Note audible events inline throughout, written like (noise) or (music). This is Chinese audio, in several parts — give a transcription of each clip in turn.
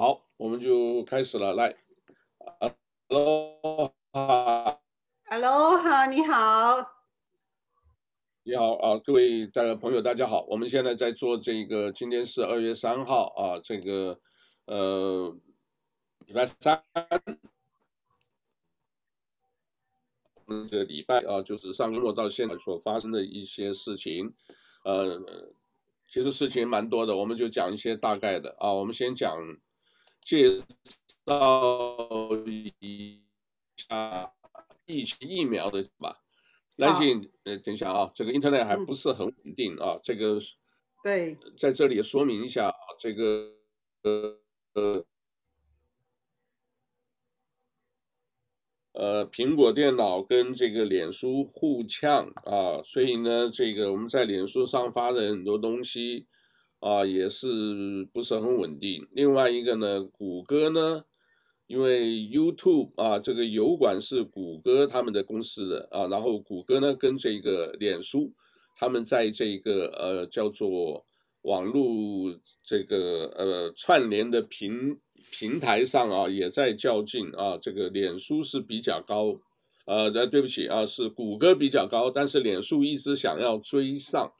好，我们就开始了。来，Hello，哈，Hello，哈，你好，你好啊，各位大家朋友，大家好。我们现在在做这个，今天是二月三号啊，这个呃礼拜三，这个礼拜啊，就是上周末到现在所发生的一些事情，呃，其实事情蛮多的，我们就讲一些大概的啊，我们先讲。介绍一下疫情疫苗的吧，来信，呃，等一下啊，这个 Internet 还不是很稳定啊，嗯、这个对，在这里说明一下啊，这个呃呃呃，苹果电脑跟这个脸书互呛啊，所以呢，这个我们在脸书上发的很多东西。啊，也是不是很稳定。另外一个呢，谷歌呢，因为 YouTube 啊，这个油管是谷歌他们的公司的啊，然后谷歌呢跟这个脸书，他们在这个呃叫做网络这个呃串联的平平台上啊，也在较劲啊。这个脸书是比较高，呃，对不起啊，是谷歌比较高，但是脸书一直想要追上。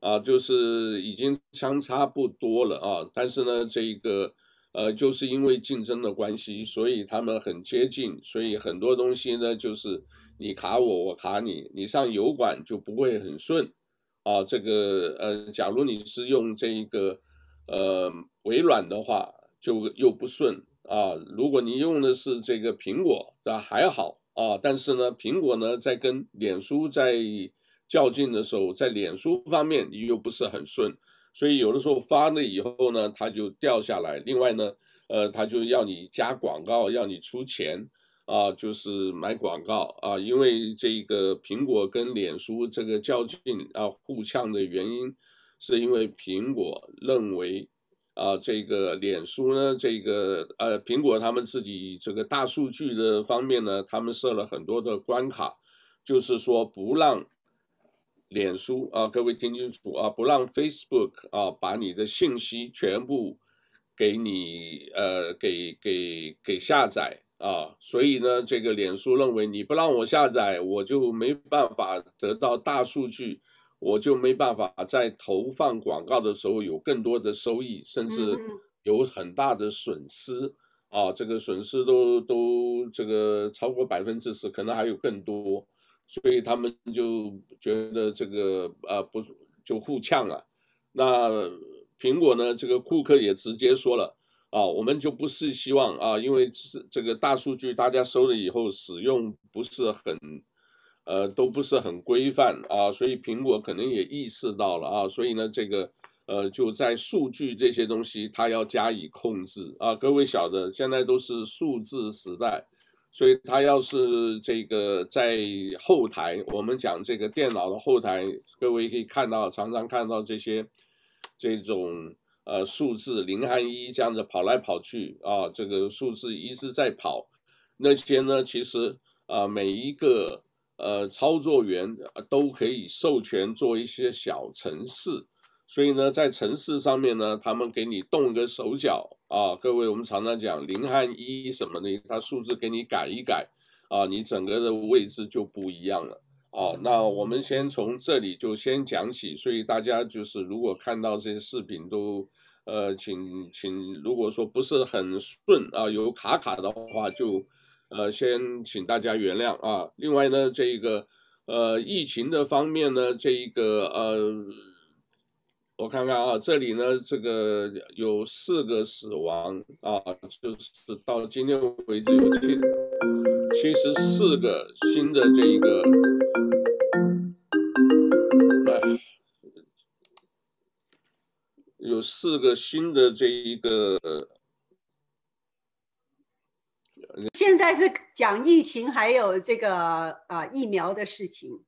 啊，就是已经相差不多了啊，但是呢，这个呃，就是因为竞争的关系，所以他们很接近，所以很多东西呢，就是你卡我，我卡你，你上油管就不会很顺啊。这个呃，假如你是用这一个呃微软的话，就又不顺啊。如果你用的是这个苹果，那还好啊，但是呢，苹果呢在跟脸书在。较劲的时候，在脸书方面你又不是很顺，所以有的时候发了以后呢，它就掉下来。另外呢，呃，它就要你加广告，要你出钱啊，就是买广告啊。因为这个苹果跟脸书这个较劲啊，互呛的原因，是因为苹果认为啊，这个脸书呢，这个呃，苹果他们自己这个大数据的方面呢，他们设了很多的关卡，就是说不让。脸书啊，各位听清楚啊，不让 Facebook 啊把你的信息全部给你呃给给给下载啊，所以呢，这个脸书认为你不让我下载，我就没办法得到大数据，我就没办法在投放广告的时候有更多的收益，甚至有很大的损失啊，这个损失都都这个超过百分之十，可能还有更多。所以他们就觉得这个呃不就互呛了，那苹果呢，这个库克也直接说了啊，我们就不是希望啊，因为是这个大数据大家收了以后使用不是很呃都不是很规范啊，所以苹果可能也意识到了啊，所以呢这个呃就在数据这些东西它要加以控制啊，各位晓得现在都是数字时代。所以他要是这个在后台，我们讲这个电脑的后台，各位可以看到，常常看到这些这种呃数字零和一这样子跑来跑去啊，这个数字一直在跑。那些呢，其实啊每一个呃操作员都可以授权做一些小程式。所以呢，在城市上面呢，他们给你动个手脚啊，各位，我们常常讲零和一什么的，它数字给你改一改啊，你整个的位置就不一样了啊。那我们先从这里就先讲起，所以大家就是如果看到这些视频都，呃，请请如果说不是很顺啊，有卡卡的话就，就呃先请大家原谅啊。另外呢，这个呃疫情的方面呢，这一个呃。我看看啊，这里呢，这个有四个死亡啊，就是到今天为止有七七十四个新的这一个，哎，有四个新的这一个。现在是讲疫情，还有这个啊疫苗的事情。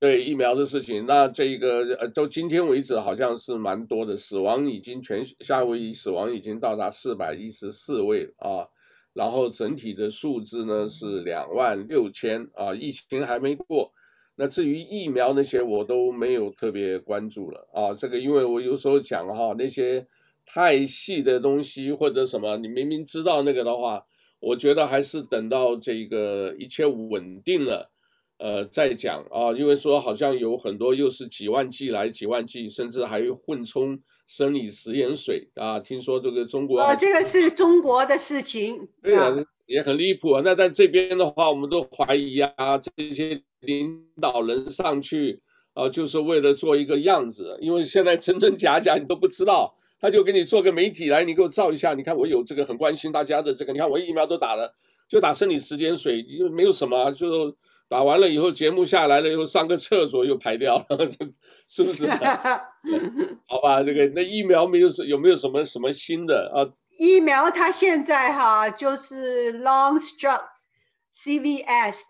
对疫苗的事情，那这个呃，到今天为止好像是蛮多的，死亡已经全夏威夷死亡已经到达四百一十四位啊，然后整体的数字呢是两万六千啊，疫情还没过。那至于疫苗那些我都没有特别关注了啊，这个因为我有时候讲哈，那些太细的东西或者什么，你明明知道那个的话，我觉得还是等到这个一切稳定了，呃，在讲啊。因为说好像有很多又是几万剂来几万剂，甚至还混充生理食盐水啊。听说这个中国哦，这个是中国的事情，对啊，也很离谱啊。那在这边的话，我们都怀疑啊，这些领导人上去啊，就是为了做一个样子，因为现在真真假假你都不知道。他就给你做个媒体来，你给我照一下，你看我有这个很关心大家的这个，你看我疫苗都打了，就打生理时间水，又没有什么，就打完了以后节目下来了以后上个厕所又排掉了，(laughs) 是不是？(laughs) 好吧，这个那疫苗没有什有没有什么什么新的啊？疫苗它现在哈就是 Long Struct CVS，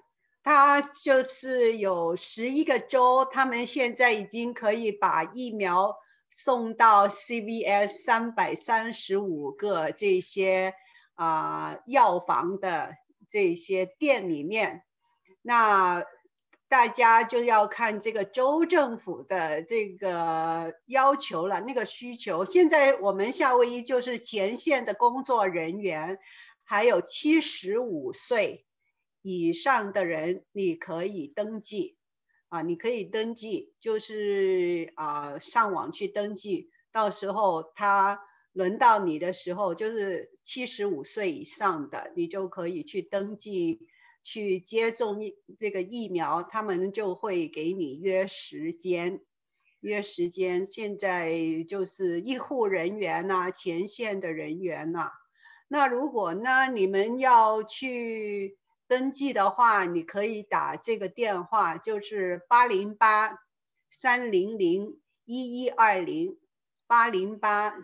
它就是有十一个州，他们现在已经可以把疫苗。送到 CVS 三百三十五个这些啊、呃、药房的这些店里面，那大家就要看这个州政府的这个要求了，那个需求。现在我们夏威夷就是前线的工作人员，还有七十五岁以上的人，你可以登记。啊，你可以登记，就是啊，上网去登记，到时候他轮到你的时候，就是七十五岁以上的，你就可以去登记，去接种疫这个疫苗，他们就会给你约时间，约时间。现在就是医护人员呐、前线的人员呐、那如果呢，你们要去。登记的话，你可以打这个电话，就是八零八三零零一一二零，八零八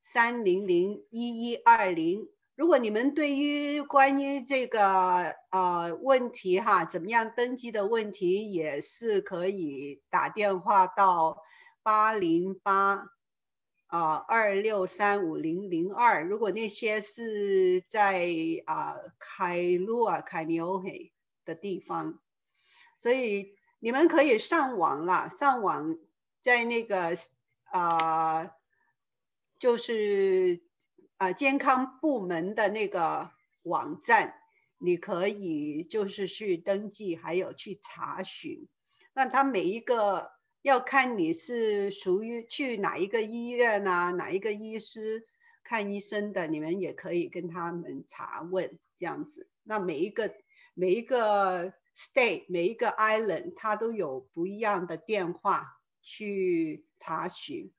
三零零一一二零。如果你们对于关于这个呃问题哈，怎么样登记的问题，也是可以打电话到八零八。啊，二六三五零零二。如果那些是在啊凯鲁啊凯尼欧黑的地方，所以你们可以上网啦。上网在那个啊，就是啊健康部门的那个网站，你可以就是去登记，还有去查询。那他每一个。要看你是属于去哪一个医院啊，哪一个医师看医生的，你们也可以跟他们查问这样子。那每一个每一个 state 每一个 island 它都有不一样的电话去查询，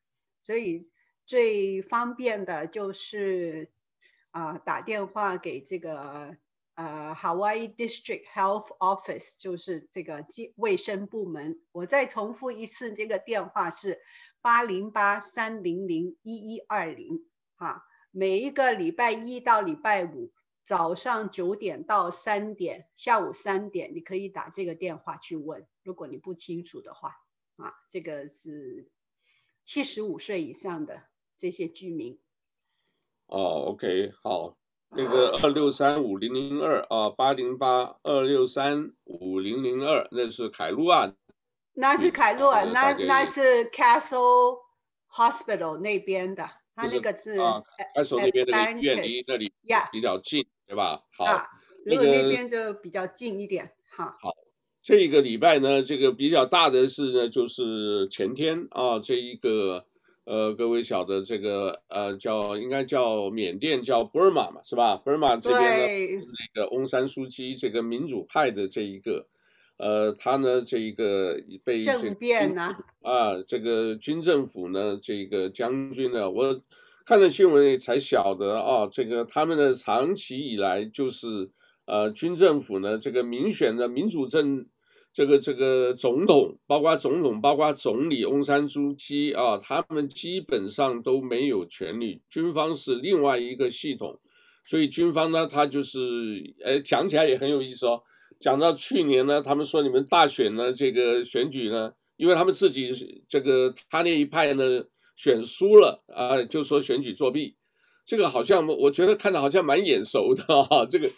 所以最方便的就是啊、打电话给这个。呃、，Hawaii District Health Office 就是这个卫生部门。我再重复一次，这个电话是八零八三零零一一二零。哈，每一个礼拜一到礼拜五早上九点到三点，下午三点，你可以打这个电话去问。如果你不清楚的话，啊，这个是七十五岁以上的这些居民。哦，OK，好。那个二六三五零零二啊，八零八二六三五零零二，那是凯路啊，那是凯路啊，那那是 Castle Hospital 那边的，他那个是 Castle 那边的医院离那里比较近，对吧？好，如果那边就比较近一点，哈。好，这个礼拜呢，这个比较大的是呢，就是前天啊，这一个。呃，各位晓得这个呃，叫应该叫缅甸叫 Burma 嘛，是吧？Burma 这边呢，那个翁山书记这个民主派的这一个，呃，他呢这一个被政变呢啊，这个军政府呢这个将军呢，我看了新闻才晓得啊，这个他们的长期以来就是呃军政府呢这个民选的民主政。这个这个总统，包括总统，包括总理翁山苏姬啊，他们基本上都没有权利。军方是另外一个系统，所以军方呢，他就是，哎，讲起来也很有意思哦。讲到去年呢，他们说你们大选呢，这个选举呢，因为他们自己这个他那一派呢选输了啊，就说选举作弊。这个好像我觉得看着好像蛮眼熟的哈，这个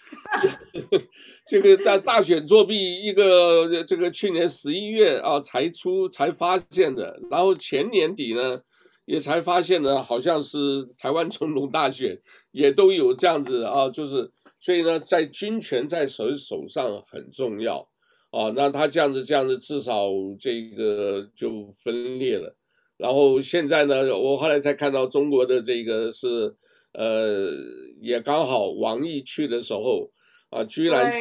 这个大大选作弊一个这个去年十一月啊才出才发现的，然后前年底呢也才发现呢，好像是台湾总统大选也都有这样子啊，就是所以呢，在军权在谁手上很重要啊。那他这样子这样子，至少这个就分裂了。然后现在呢，我后来才看到中国的这个是呃，也刚好王毅去的时候啊，居然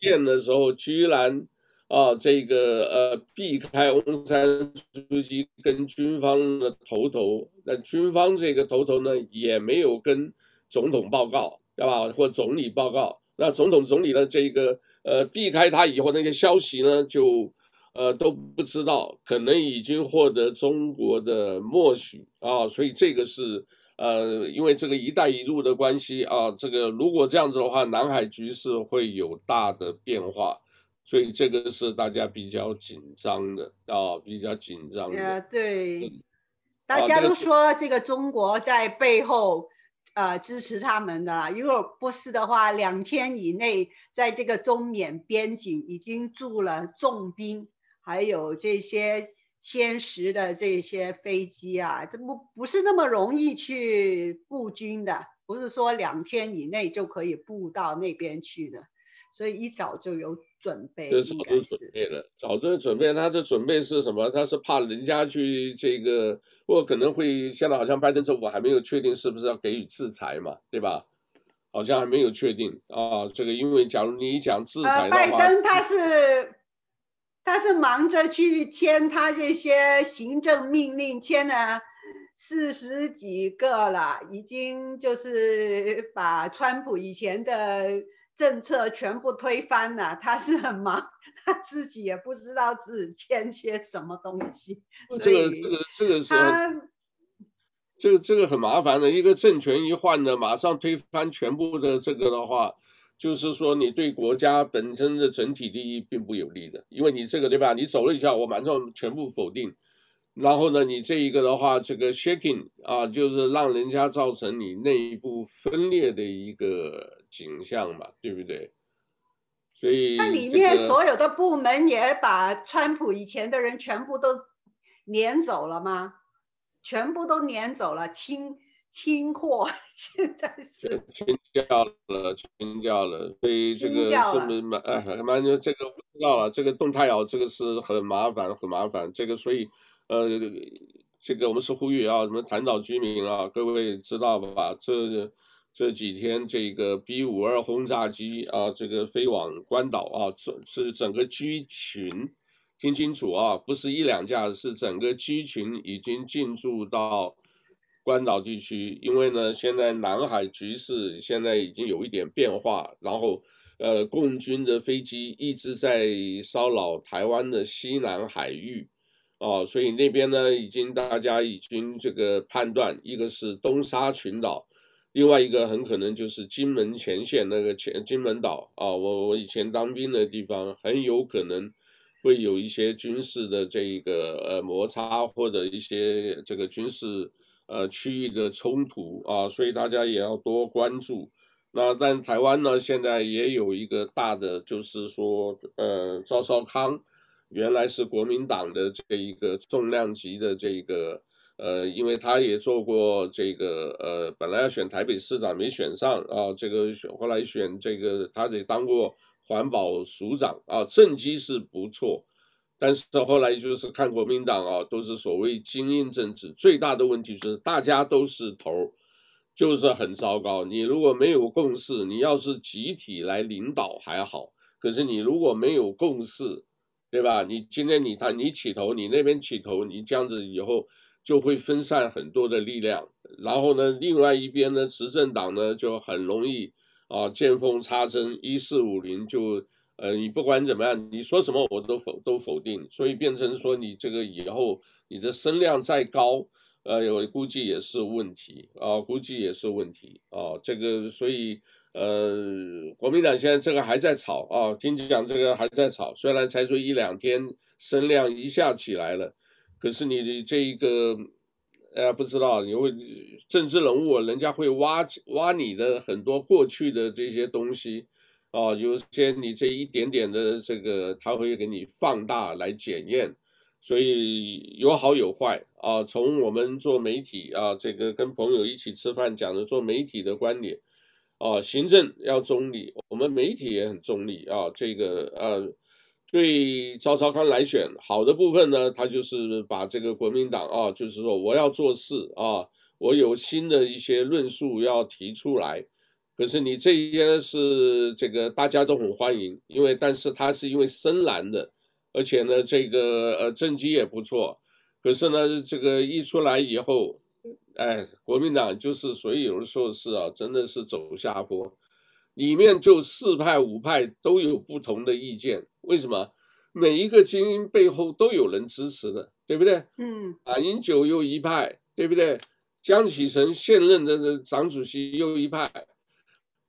见的时候居然。啊，这个呃，避开翁山书记跟军方的头头，那军方这个头头呢，也没有跟总统报告，对吧？或总理报告。那总统、总理的这个呃，避开他以后，那些消息呢，就呃都不知道，可能已经获得中国的默许啊。所以这个是呃，因为这个“一带一路”的关系啊，这个如果这样子的话，南海局势会有大的变化。所以这个是大家比较紧张的啊，比较紧张的。对，大家都说这个中国在背后呃支持他们的，如果不是的话，两天以内在这个中缅边境已经驻了重兵，还有这些歼十的这些飞机啊，这不不是那么容易去布军的，不是说两天以内就可以布到那边去的。所以一早就有准备，早就准备了，早就准备。他的准备是什么？他是怕人家去这个，或可能会现在好像拜登政府还没有确定是不是要给予制裁嘛，对吧？好像还没有确定啊。这个因为假如你讲制裁的话，呃、拜登他是他是忙着去签他这些行政命令，签了四十几个了，已经就是把川普以前的。政策全部推翻了，他是很忙，(laughs) 他自己也不知道自己签些什么东西。这个这个这个是，这个这个很麻烦的。一个政权一换呢，马上推翻全部的这个的话，就是说你对国家本身的整体利益并不有利的，因为你这个对吧？你走了一下，我马上全部否定。然后呢，你这一个的话，这个 shaking 啊，就是让人家造成你内部分裂的一个景象嘛，对不对？所以那里面所有的部门也把川普以前的人全部都撵走了吗？全部都撵走了，清清货，(laughs) 现在是清掉了，清掉了。所以这个是不是蛮哎，蛮就这个不知道了。这个动态啊，这个是很麻烦，很麻烦。这个所以。呃，这个我们是呼吁啊，什么潭岛居民啊，各位知道吧？这这几天这个 B 五二轰炸机啊，这个飞往关岛啊，整是整个机群，听清楚啊，不是一两架，是整个机群已经进驻到关岛地区。因为呢，现在南海局势现在已经有一点变化，然后呃，共军的飞机一直在骚扰台湾的西南海域。哦，所以那边呢，已经大家已经这个判断，一个是东沙群岛，另外一个很可能就是金门前线那个前金门岛啊。我我以前当兵的地方，很有可能会有一些军事的这个呃摩擦或者一些这个军事呃区域的冲突啊，所以大家也要多关注。那但台湾呢，现在也有一个大的，就是说呃赵少康。原来是国民党的这一个重量级的这个，呃，因为他也做过这个，呃，本来要选台北市长没选上啊，这个选后来选这个，他也当过环保署长啊，政绩是不错，但是后来就是看国民党啊，都是所谓精英政治，最大的问题是大家都是头，就是很糟糕。你如果没有共识，你要是集体来领导还好，可是你如果没有共识，对吧？你今天你他你起头，你那边起头，你这样子以后就会分散很多的力量。然后呢，另外一边呢，执政党呢就很容易啊见缝插针，一四五零就呃，你不管怎么样，你说什么我都否都否定，所以变成说你这个以后你的声量再高，呃，我估计也是问题啊，估计也是问题啊，这个所以。呃，国民党现在这个还在吵啊，听讲这个还在吵，虽然才说一两天声量一下起来了，可是你的这一个，呃，不知道，因为政治人物人家会挖挖你的很多过去的这些东西，啊，有些你这一点点的这个，他会给你放大来检验，所以有好有坏啊。从我们做媒体啊，这个跟朋友一起吃饭讲的做媒体的观点啊，行政要中立，我们媒体也很中立啊。这个呃，对赵少康来选好的部分呢，他就是把这个国民党啊，就是说我要做事啊，我有新的一些论述要提出来。可是你这一些是这个大家都很欢迎，因为但是他是因为深蓝的。而且呢，这个呃政绩也不错，可是呢，这个一出来以后，哎，国民党就是所以有的时候是啊，真的是走下坡，里面就四派五派都有不同的意见。为什么？每一个精英背后都有人支持的，对不对？嗯，马英九又一派，对不对？江启臣现任的党主席又一派。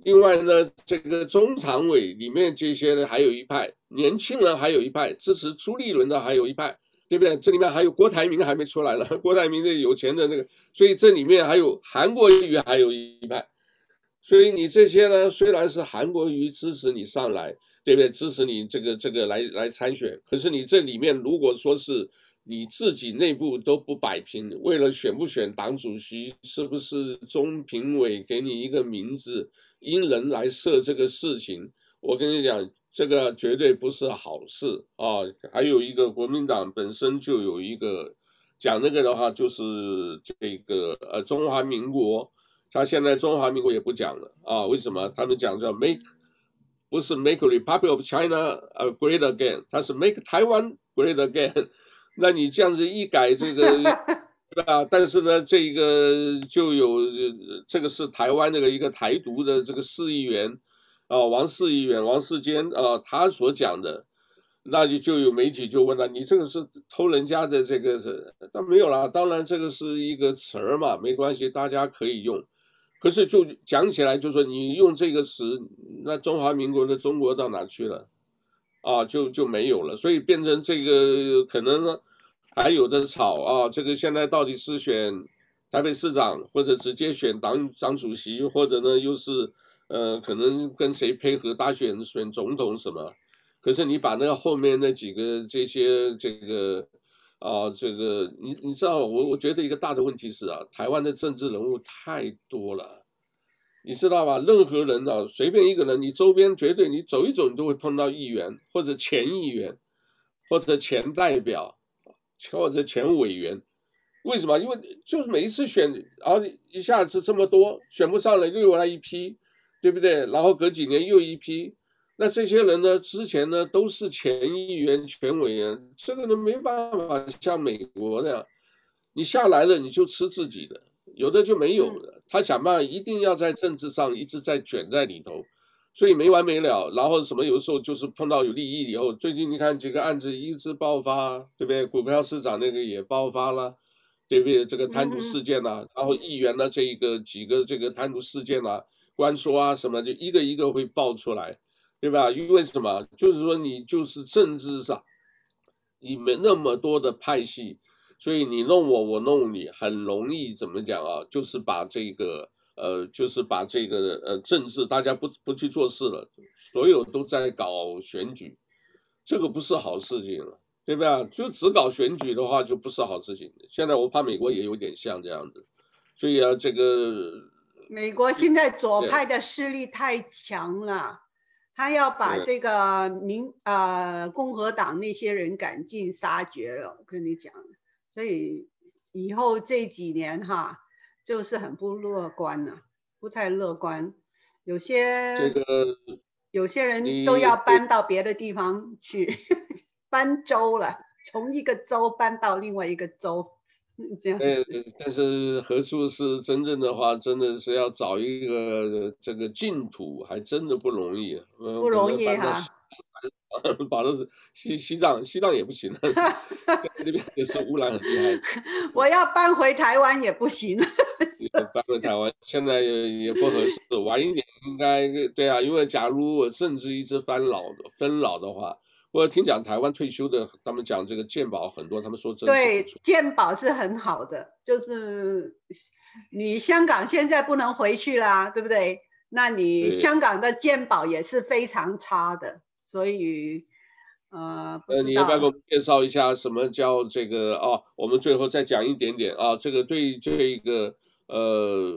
另外呢，这个中常委里面这些呢，还有一派年轻人，还有一派支持朱立伦的，还有一派，对不对？这里面还有郭台铭还没出来呢，(laughs) 郭台铭那有钱的那个，所以这里面还有韩国瑜，还有一派。所以你这些呢，虽然是韩国瑜支持你上来，对不对？支持你这个这个来来参选，可是你这里面如果说是你自己内部都不摆平，为了选不选党主席，是不是中评委给你一个名字？因人来设这个事情，我跟你讲，这个绝对不是好事啊！还有一个国民党本身就有一个讲那个的话，就是这个呃中华民国，他现在中华民国也不讲了啊？为什么？他们讲叫 make 不是 make Republic of China 呃 great again，他是 make Taiwan great again。(laughs) 那你这样子一改这个。对吧？但是呢，这个就有这个是台湾那个一个台独的这个市议员啊，王市议员王世坚啊，他所讲的，那就就有媒体就问了，你这个是偷人家的这个是？那没有啦，当然这个是一个词儿嘛，没关系，大家可以用。可是就讲起来，就说你用这个词，那中华民国的中国到哪去了？啊，就就没有了，所以变成这个可能呢。还有的吵啊，这个现在到底是选台北市长，或者直接选党党主席，或者呢又是呃可能跟谁配合大选选总统什么？可是你把那个后面那几个这些这个啊这个你你知道我我觉得一个大的问题是啊，台湾的政治人物太多了，你知道吧？任何人啊，随便一个人，你周边绝对你走一走，你都会碰到议员或者前议员或者前代表。或者前委员，为什么？因为就是每一次选，然后一下子这么多选不上了，又有来一批，对不对？然后隔几年又一批，那这些人呢，之前呢都是前议员、前委员，这个呢没办法像美国那样，你下来了你就吃自己的，有的就没有了，他想办法一定要在政治上一直在卷在里头。所以没完没了，然后什么有时候就是碰到有利益以后，最近你看几个案子一直爆发，对不对？股票市场那个也爆发了，对不对？这个贪渎事件呐、啊，然后议员的这一个几个这个贪渎事件啊，官说啊什么，就一个一个会爆出来，对吧？因为什么？就是说你就是政治上，你没那么多的派系，所以你弄我，我弄你，很容易怎么讲啊？就是把这个。呃，就是把这个呃政治，大家不不去做事了，所有都在搞选举，这个不是好事情了，对不对？就只搞选举的话，就不是好事情。现在我怕美国也有点像这样子，所以啊，这个美国现在左派的势力太强了，他要把这个民呃共和党那些人赶尽杀绝了，我跟你讲，所以以后这几年哈。就是很不乐观呐、啊，不太乐观，有些这个有些人都要搬到别的地方去，(laughs) 搬州了，从一个州搬到另外一个州，(laughs) 这样子。但是何处是真正的话，真的是要找一个这个净土，还真的不容易，不容易哈。把的是西西藏，西藏也不行了，(laughs) 那边也是污染很厉害。(laughs) 我要搬回台湾也不行了。(laughs) 搬回台湾现在也也不合适，晚一点应该对啊，因为假如我甚至一直翻老分老的话，我听讲台湾退休的，他们讲这个健保很多，他们说真的对健保是很好的，就是你香港现在不能回去啦，对不对？那你香港的健保也是非常差的。所以，呃，呃，你要不要给我们介绍一下什么叫这个啊？我们最后再讲一点点啊。这个对这个呃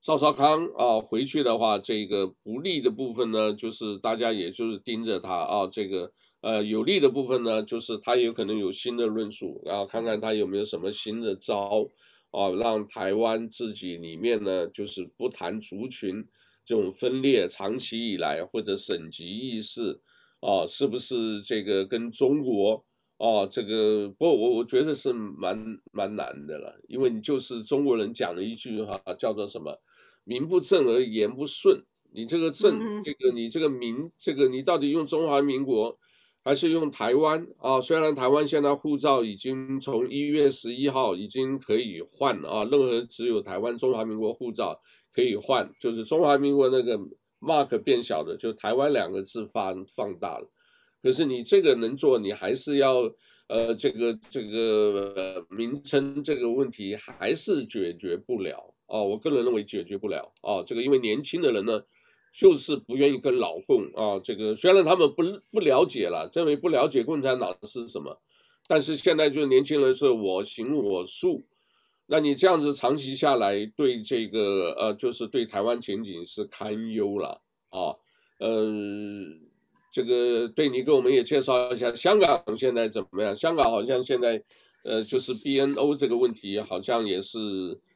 赵少康啊回去的话，这个不利的部分呢，就是大家也就是盯着他啊。这个呃有利的部分呢，就是他有可能有新的论述，然后看看他有没有什么新的招啊，让台湾自己里面呢，就是不谈族群这种分裂，长期以来或者省级意识。啊，是不是这个跟中国啊？这个不，我我觉得是蛮蛮难的了，因为你就是中国人讲了一句话叫做什么“名不正而言不顺”。你这个正，这个你这个名，这个你到底用中华民国还是用台湾啊？虽然台湾现在护照已经从一月十一号已经可以换了啊，任何只有台湾中华民国护照可以换，就是中华民国那个。mark 变小的，就台湾两个字放放大了，可是你这个能做，你还是要呃这个这个、名称这个问题还是解决不了哦。我个人认为解决不了哦。这个因为年轻的人呢，就是不愿意跟老共啊。这个虽然他们不不了解了，认为不了解共产党是什么，但是现在就是年轻人是我行我素。那你这样子长期下来，对这个呃，就是对台湾前景是堪忧了啊。呃，这个对你给我们也介绍一下香港现在怎么样？香港好像现在呃，就是 BNO 这个问题好像也是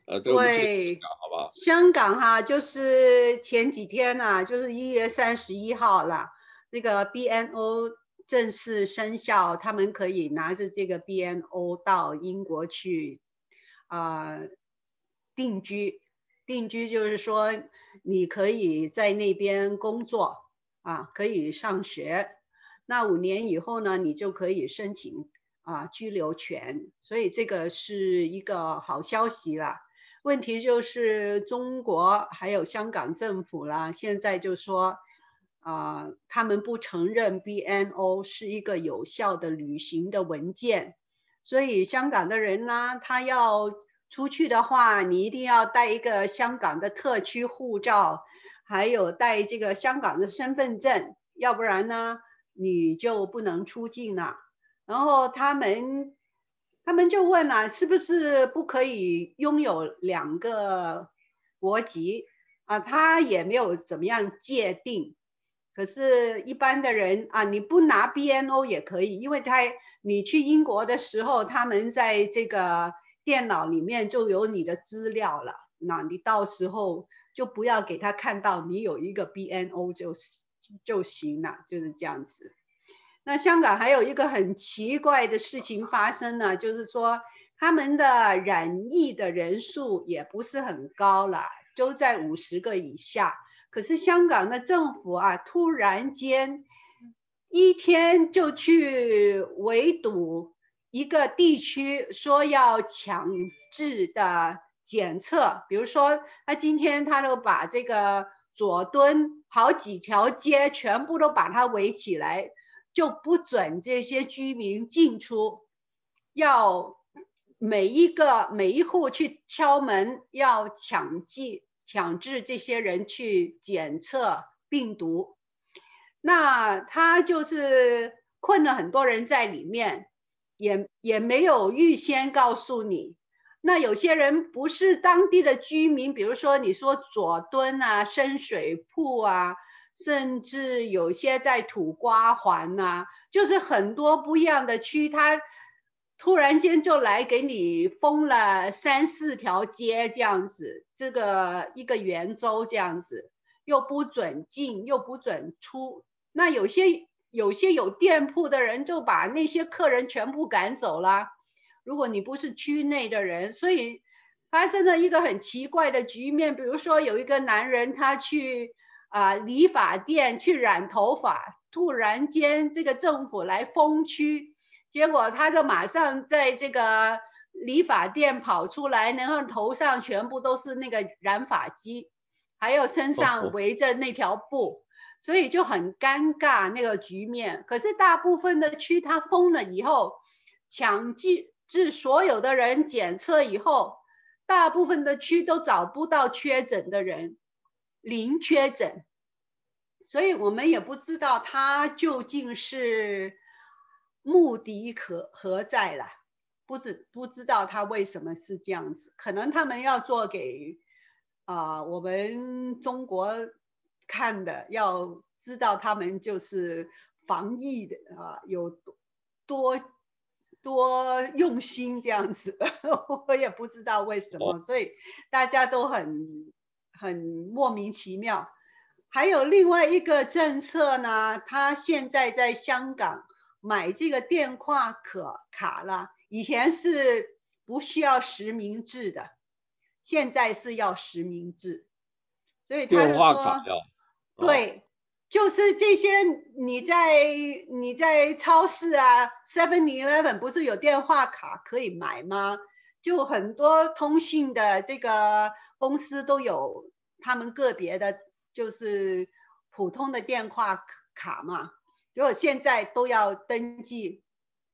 呃，对，好吧？香港哈，就是前几天呐、啊，就是一月三十一号了，那个 BNO 正式生效，他们可以拿着这个 BNO 到英国去。啊、定居，定居就是说你可以在那边工作啊，可以上学。那五年以后呢，你就可以申请啊居留权。所以这个是一个好消息了。问题就是中国还有香港政府啦，现在就说啊，他们不承认 BNO 是一个有效的旅行的文件。所以香港的人呢，他要出去的话，你一定要带一个香港的特区护照，还有带这个香港的身份证，要不然呢，你就不能出境了。然后他们，他们就问了，是不是不可以拥有两个国籍啊？他也没有怎么样界定。可是，一般的人啊，你不拿 BNO 也可以，因为他。你去英国的时候，他们在这个电脑里面就有你的资料了。那你到时候就不要给他看到你有一个 BNO 就是就行了，就是这样子。那香港还有一个很奇怪的事情发生呢，就是说他们的染疫的人数也不是很高了，都在五十个以下。可是香港的政府啊，突然间。一天就去围堵一个地区，说要强制的检测，比如说他今天他都把这个佐敦好几条街全部都把它围起来，就不准这些居民进出，要每一个每一户去敲门，要强制强制这些人去检测病毒。那他就是困了很多人在里面，也也没有预先告诉你。那有些人不是当地的居民，比如说你说佐敦啊、深水埗啊，甚至有些在土瓜环呐，就是很多不一样的区，他突然间就来给你封了三四条街这样子，这个一个圆周这样子，又不准进，又不准出。那有些有些有店铺的人就把那些客人全部赶走了。如果你不是区内的人，所以发生了一个很奇怪的局面。比如说有一个男人他去啊、理发店去染头发，突然间这个政府来封区，结果他就马上在这个理发店跑出来，然后头上全部都是那个染发剂，还有身上围着那条布。所以就很尴尬那个局面，可是大部分的区他封了以后，强制所有的人检测以后，大部分的区都找不到确诊的人，零确诊，所以我们也不知道他究竟是目的何何在了？不知不知道他为什么是这样子，可能他们要做给啊、呃、我们中国看的，要知道他们就是防疫的啊、呃、有多多用心这样子，(laughs) 我也不知道为什么，所以大家都很很莫名其妙。还有另外一个政策呢，他现在在香港买这个电话可卡了。以前是不需要实名制的，现在是要实名制，所以他就说，对，就是这些你在你在超市啊，Seven Eleven 不是有电话卡可以买吗？就很多通信的这个公司都有他们个别的，就是普通的电话卡嘛，如果现在都要登记。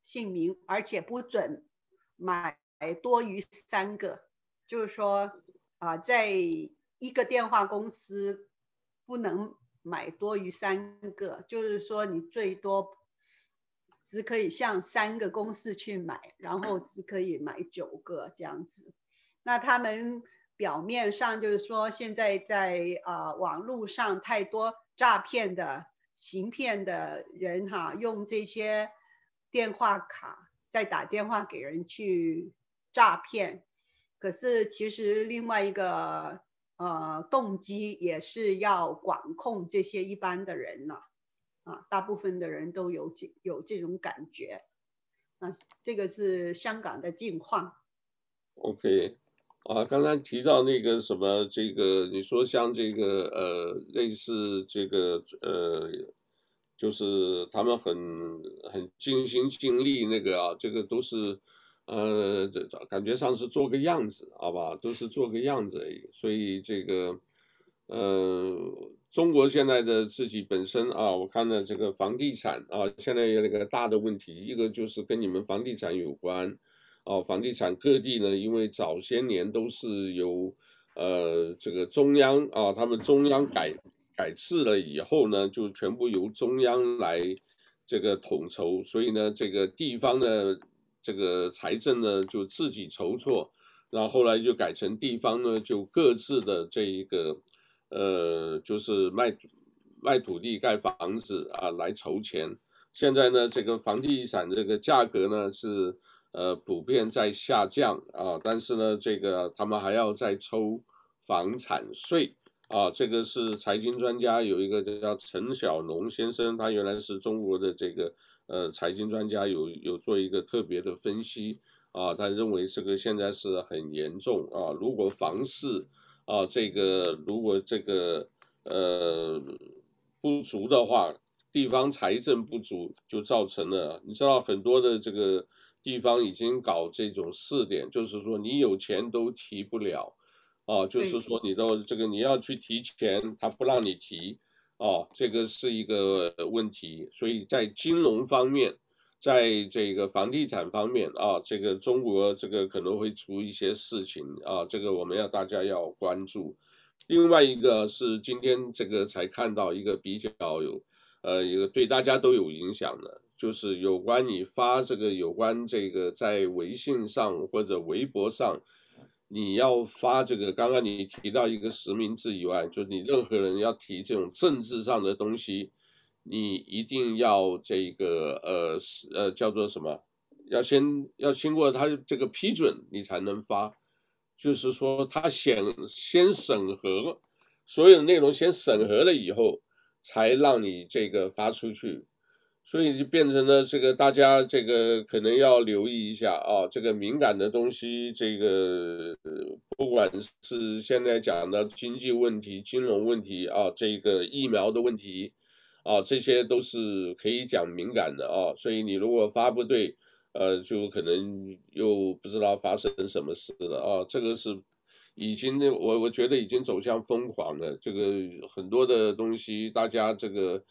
姓名，而且不准买多于三个，就是说啊、在一个电话公司不能买多于三个，就是说你最多只可以向三个公司去买，然后只可以买九个这样子。那他们表面上就是说，现在在啊、网络上太多诈骗的行骗的人哈，用这些。电话卡再打电话给人去诈骗，可是其实另外一个呃动机也是要管控这些一般的人呢，啊，大部分的人都有这有这种感觉，啊，这个是香港的境况。OK，啊，刚才提到那个什么，这个你说像这个呃类似这个呃。就是他们很很尽心尽力那个啊，这个都是，呃，感觉上是做个样子，好吧，都是做个样子而已。所以这个，呃，中国现在的自己本身啊，我看到这个房地产啊，现在有那个大的问题，一个就是跟你们房地产有关，哦，房地产各地呢，因为早些年都是由，呃，这个中央啊，他们中央改。改制了以后呢，就全部由中央来这个统筹，所以呢，这个地方的这个财政呢就自己筹措，然后后来就改成地方呢就各自的这一个呃，就是卖卖土地盖房子啊来筹钱。现在呢，这个房地产这个价格呢是呃普遍在下降啊，但是呢，这个他们还要再抽房产税。啊，这个是财经专家，有一个叫陈小龙先生，他原来是中国的这个呃财经专家有，有有做一个特别的分析啊，他认为这个现在是很严重啊，如果房市啊这个如果这个呃不足的话，地方财政不足就造成了，你知道很多的这个地方已经搞这种试点，就是说你有钱都提不了。啊，就是说你的这个你要去提钱，他不让你提，啊，这个是一个问题。所以在金融方面，在这个房地产方面啊，这个中国这个可能会出一些事情啊，这个我们要大家要关注。另外一个是今天这个才看到一个比较有，呃，一个对大家都有影响的，就是有关你发这个有关这个在微信上或者微博上。你要发这个，刚刚你提到一个实名制以外，就你任何人要提这种政治上的东西，你一定要这个呃呃叫做什么？要先要经过他这个批准，你才能发。就是说他先先审核所有内容，先审核了以后，才让你这个发出去。所以就变成了这个，大家这个可能要留意一下啊，这个敏感的东西，这个不管是现在讲的经济问题、金融问题啊，这个疫苗的问题啊，这些都是可以讲敏感的啊。所以你如果发不对，呃，就可能又不知道发生什么事了啊。这个是已经我我觉得已经走向疯狂了。这个很多的东西，大家这个。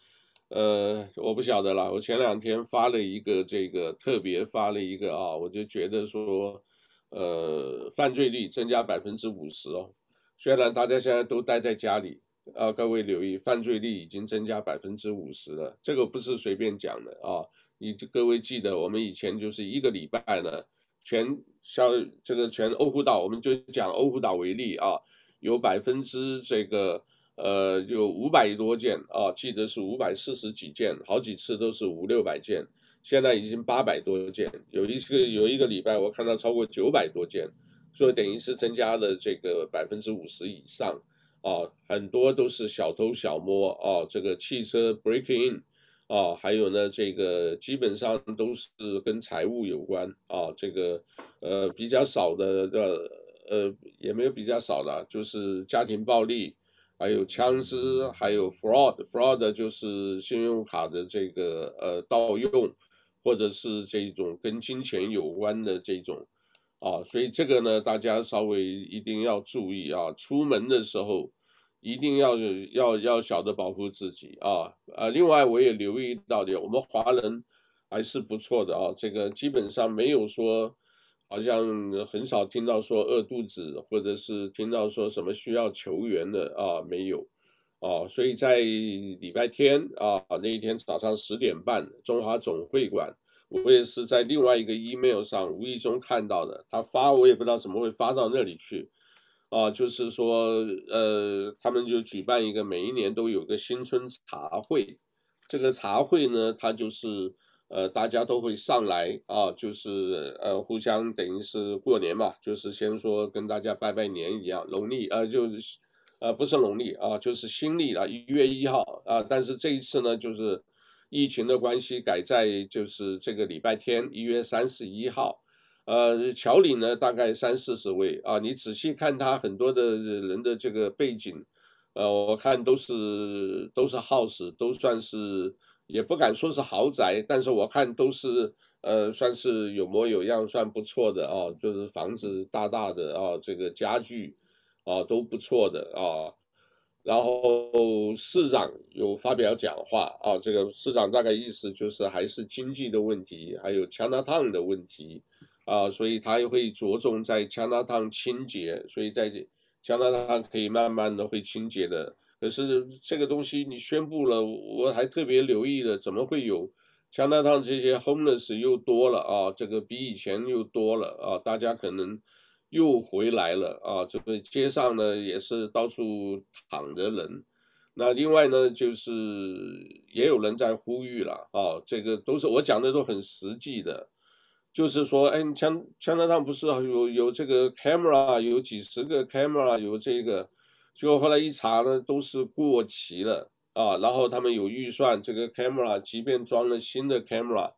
呃，我不晓得了。我前两天发了一个这个特别发了一个啊，我就觉得说，呃，犯罪率增加百分之五十哦。虽然大家现在都待在家里啊，各位留意，犯罪率已经增加百分之五十了。这个不是随便讲的啊，你各位记得，我们以前就是一个礼拜呢，全像这个全欧胡岛，我们就讲欧胡岛为例啊，有百分之这个呃有五百多件啊，记得是五百四十几件，好几次都是五六百件，现在已经八百多件，有一个有一个礼拜我看到超过九百多件，所以等于是增加了这个百分之五十以上啊，很多都是小偷小摸啊，这个汽车 breaking in。啊，还有呢，这个基本上都是跟财务有关啊，这个呃比较少的的呃也没有比较少的，就是家庭暴力，还有枪支，还有 fraud，fraud 就是信用卡的这个呃盗用，或者是这种跟金钱有关的这种啊，所以这个呢，大家稍微一定要注意啊，出门的时候。一定要要要晓得保护自己啊！呃，另外我也留意到的，我们华人还是不错的啊。这个基本上没有说，好像很少听到说饿肚子，或者是听到说什么需要求援的啊，没有啊。所以在礼拜天啊那一天早上十点半，中华总会馆，我也是在另外一个 email 上无意中看到的，他发我也不知道怎么会发到那里去。啊，就是说，呃，他们就举办一个每一年都有个新春茶会，这个茶会呢，它就是，呃，大家都会上来啊，就是呃，互相等于是过年嘛，就是先说跟大家拜拜年一样，农历呃就是，呃不是农历啊，就是新历了，一月一号啊，但是这一次呢，就是疫情的关系改在就是这个礼拜天一月三十一号。呃，桥里呢，大概三四十位啊。你仔细看他很多的人的这个背景，呃，我看都是都是 house，都算是也不敢说是豪宅，但是我看都是呃算是有模有样，算不错的啊。就是房子大大的啊，这个家具啊都不错的啊。然后市长有发表讲话啊，这个市长大概意思就是还是经济的问题，还有 Chinatown 的问题。啊，所以他也会着重在 Chinatown 清洁，所以在腔纳烫可以慢慢的会清洁的。可是这个东西你宣布了，我还特别留意了，怎么会有加拿大这些 homeless 又多了啊？这个比以前又多了啊，大家可能又回来了啊。这个街上呢也是到处躺着人。那另外呢，就是也有人在呼吁了啊，这个都是我讲的都很实际的。就是说，哎，枪枪台上不是有有这个 camera，有几十个 camera，有这个，结果后来一查呢，都是过期了啊。然后他们有预算，这个 camera 即便装了新的 camera，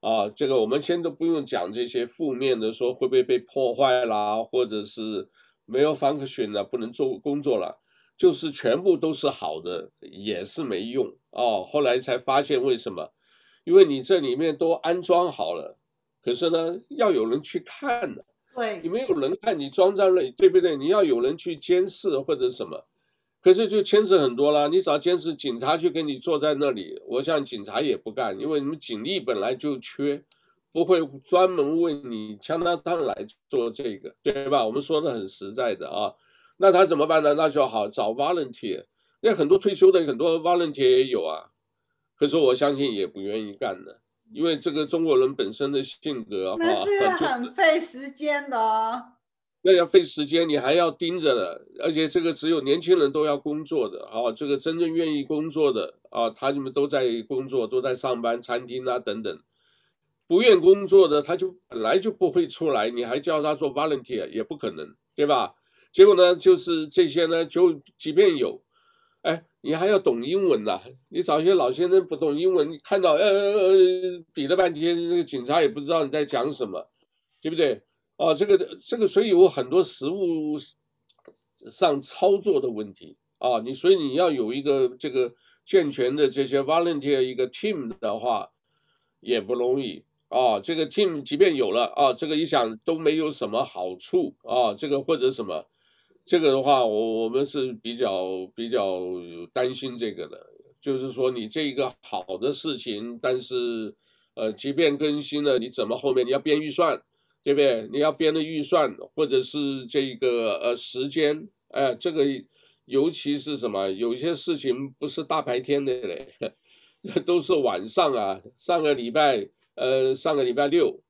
啊，这个我们先都不用讲这些负面的，说会不会被破坏啦，或者是没有 function 了，不能做工作了，就是全部都是好的，也是没用啊。后来才发现为什么，因为你这里面都安装好了。可是呢，要有人去看的，对，你没有人看，你装在那里，对不对？你要有人去监视或者什么，可是就牵扯很多啦。你找监视警察去给你坐在那里，我想警察也不干，因为你们警力本来就缺，不会专门为你枪他当来做这个，对吧？我们说的很实在的啊，那他怎么办呢？那就好找 volunteer，那很多退休的很多 volunteer 也有啊，可是我相信也不愿意干的。因为这个中国人本身的性格啊，那是很费时间的哦。(laughs) 那要费时间，你还要盯着的，而且这个只有年轻人都要工作的啊。这个真正愿意工作的啊，他们都在工作，都在上班，餐厅啊等等。不愿工作的，他就本来就不会出来，你还叫他做 volunteer 也不可能，对吧？结果呢，就是这些呢，就即便有，哎。你还要懂英文呐、你找一些老先生不懂英文，你看到呃呃比了半天，那个警察也不知道你在讲什么，对不对？哦，这个这个，所以有很多实务上操作的问题啊。你所以你要有一个这个健全的这些 volunteer 一个 team 的话，也不容易啊。这个 team 即便有了啊，这个一想都没有什么好处啊。这个或者什么。这个的话，我我们是比较比较担心这个的，就是说你这一个好的事情，但是呃，即便更新了，你怎么后面你要编预算，对不对？你要编的预算，或者是这个呃时间，哎，这个尤其是什么？有些事情不是大白天的嘞，(laughs) 都是晚上啊。上个礼拜，呃，上个礼拜六，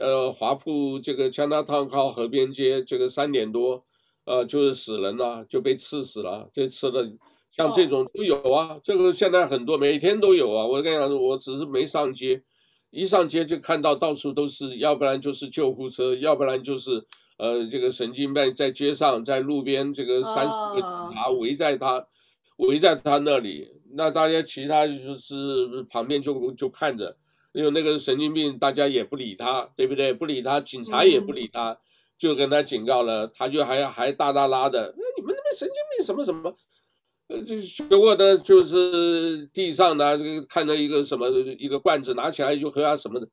呃，华埠这个枪刀汤靠河边街，这个三点多，呃，就是死人了，就被刺死了，这刺的像这种都有啊。这个现在很多，每天都有啊。我跟你讲，我只是没上街，一上街就看到到处都是，要不然就是救护车，要不然就是。呃，这个神经病在街上，在路边，这个三十个警察围在他，oh. 围在他那里。那大家其他就是旁边就就看着，因为那个神经病，大家也不理他，对不对？不理他，警察也不理他，mm. 就跟他警告了，他就还还大大拉的，那你们那边神经病什么什么？呃，就结果呢，就是地上呢，这个看到一个什么一个罐子，拿起来就喝啊什么的。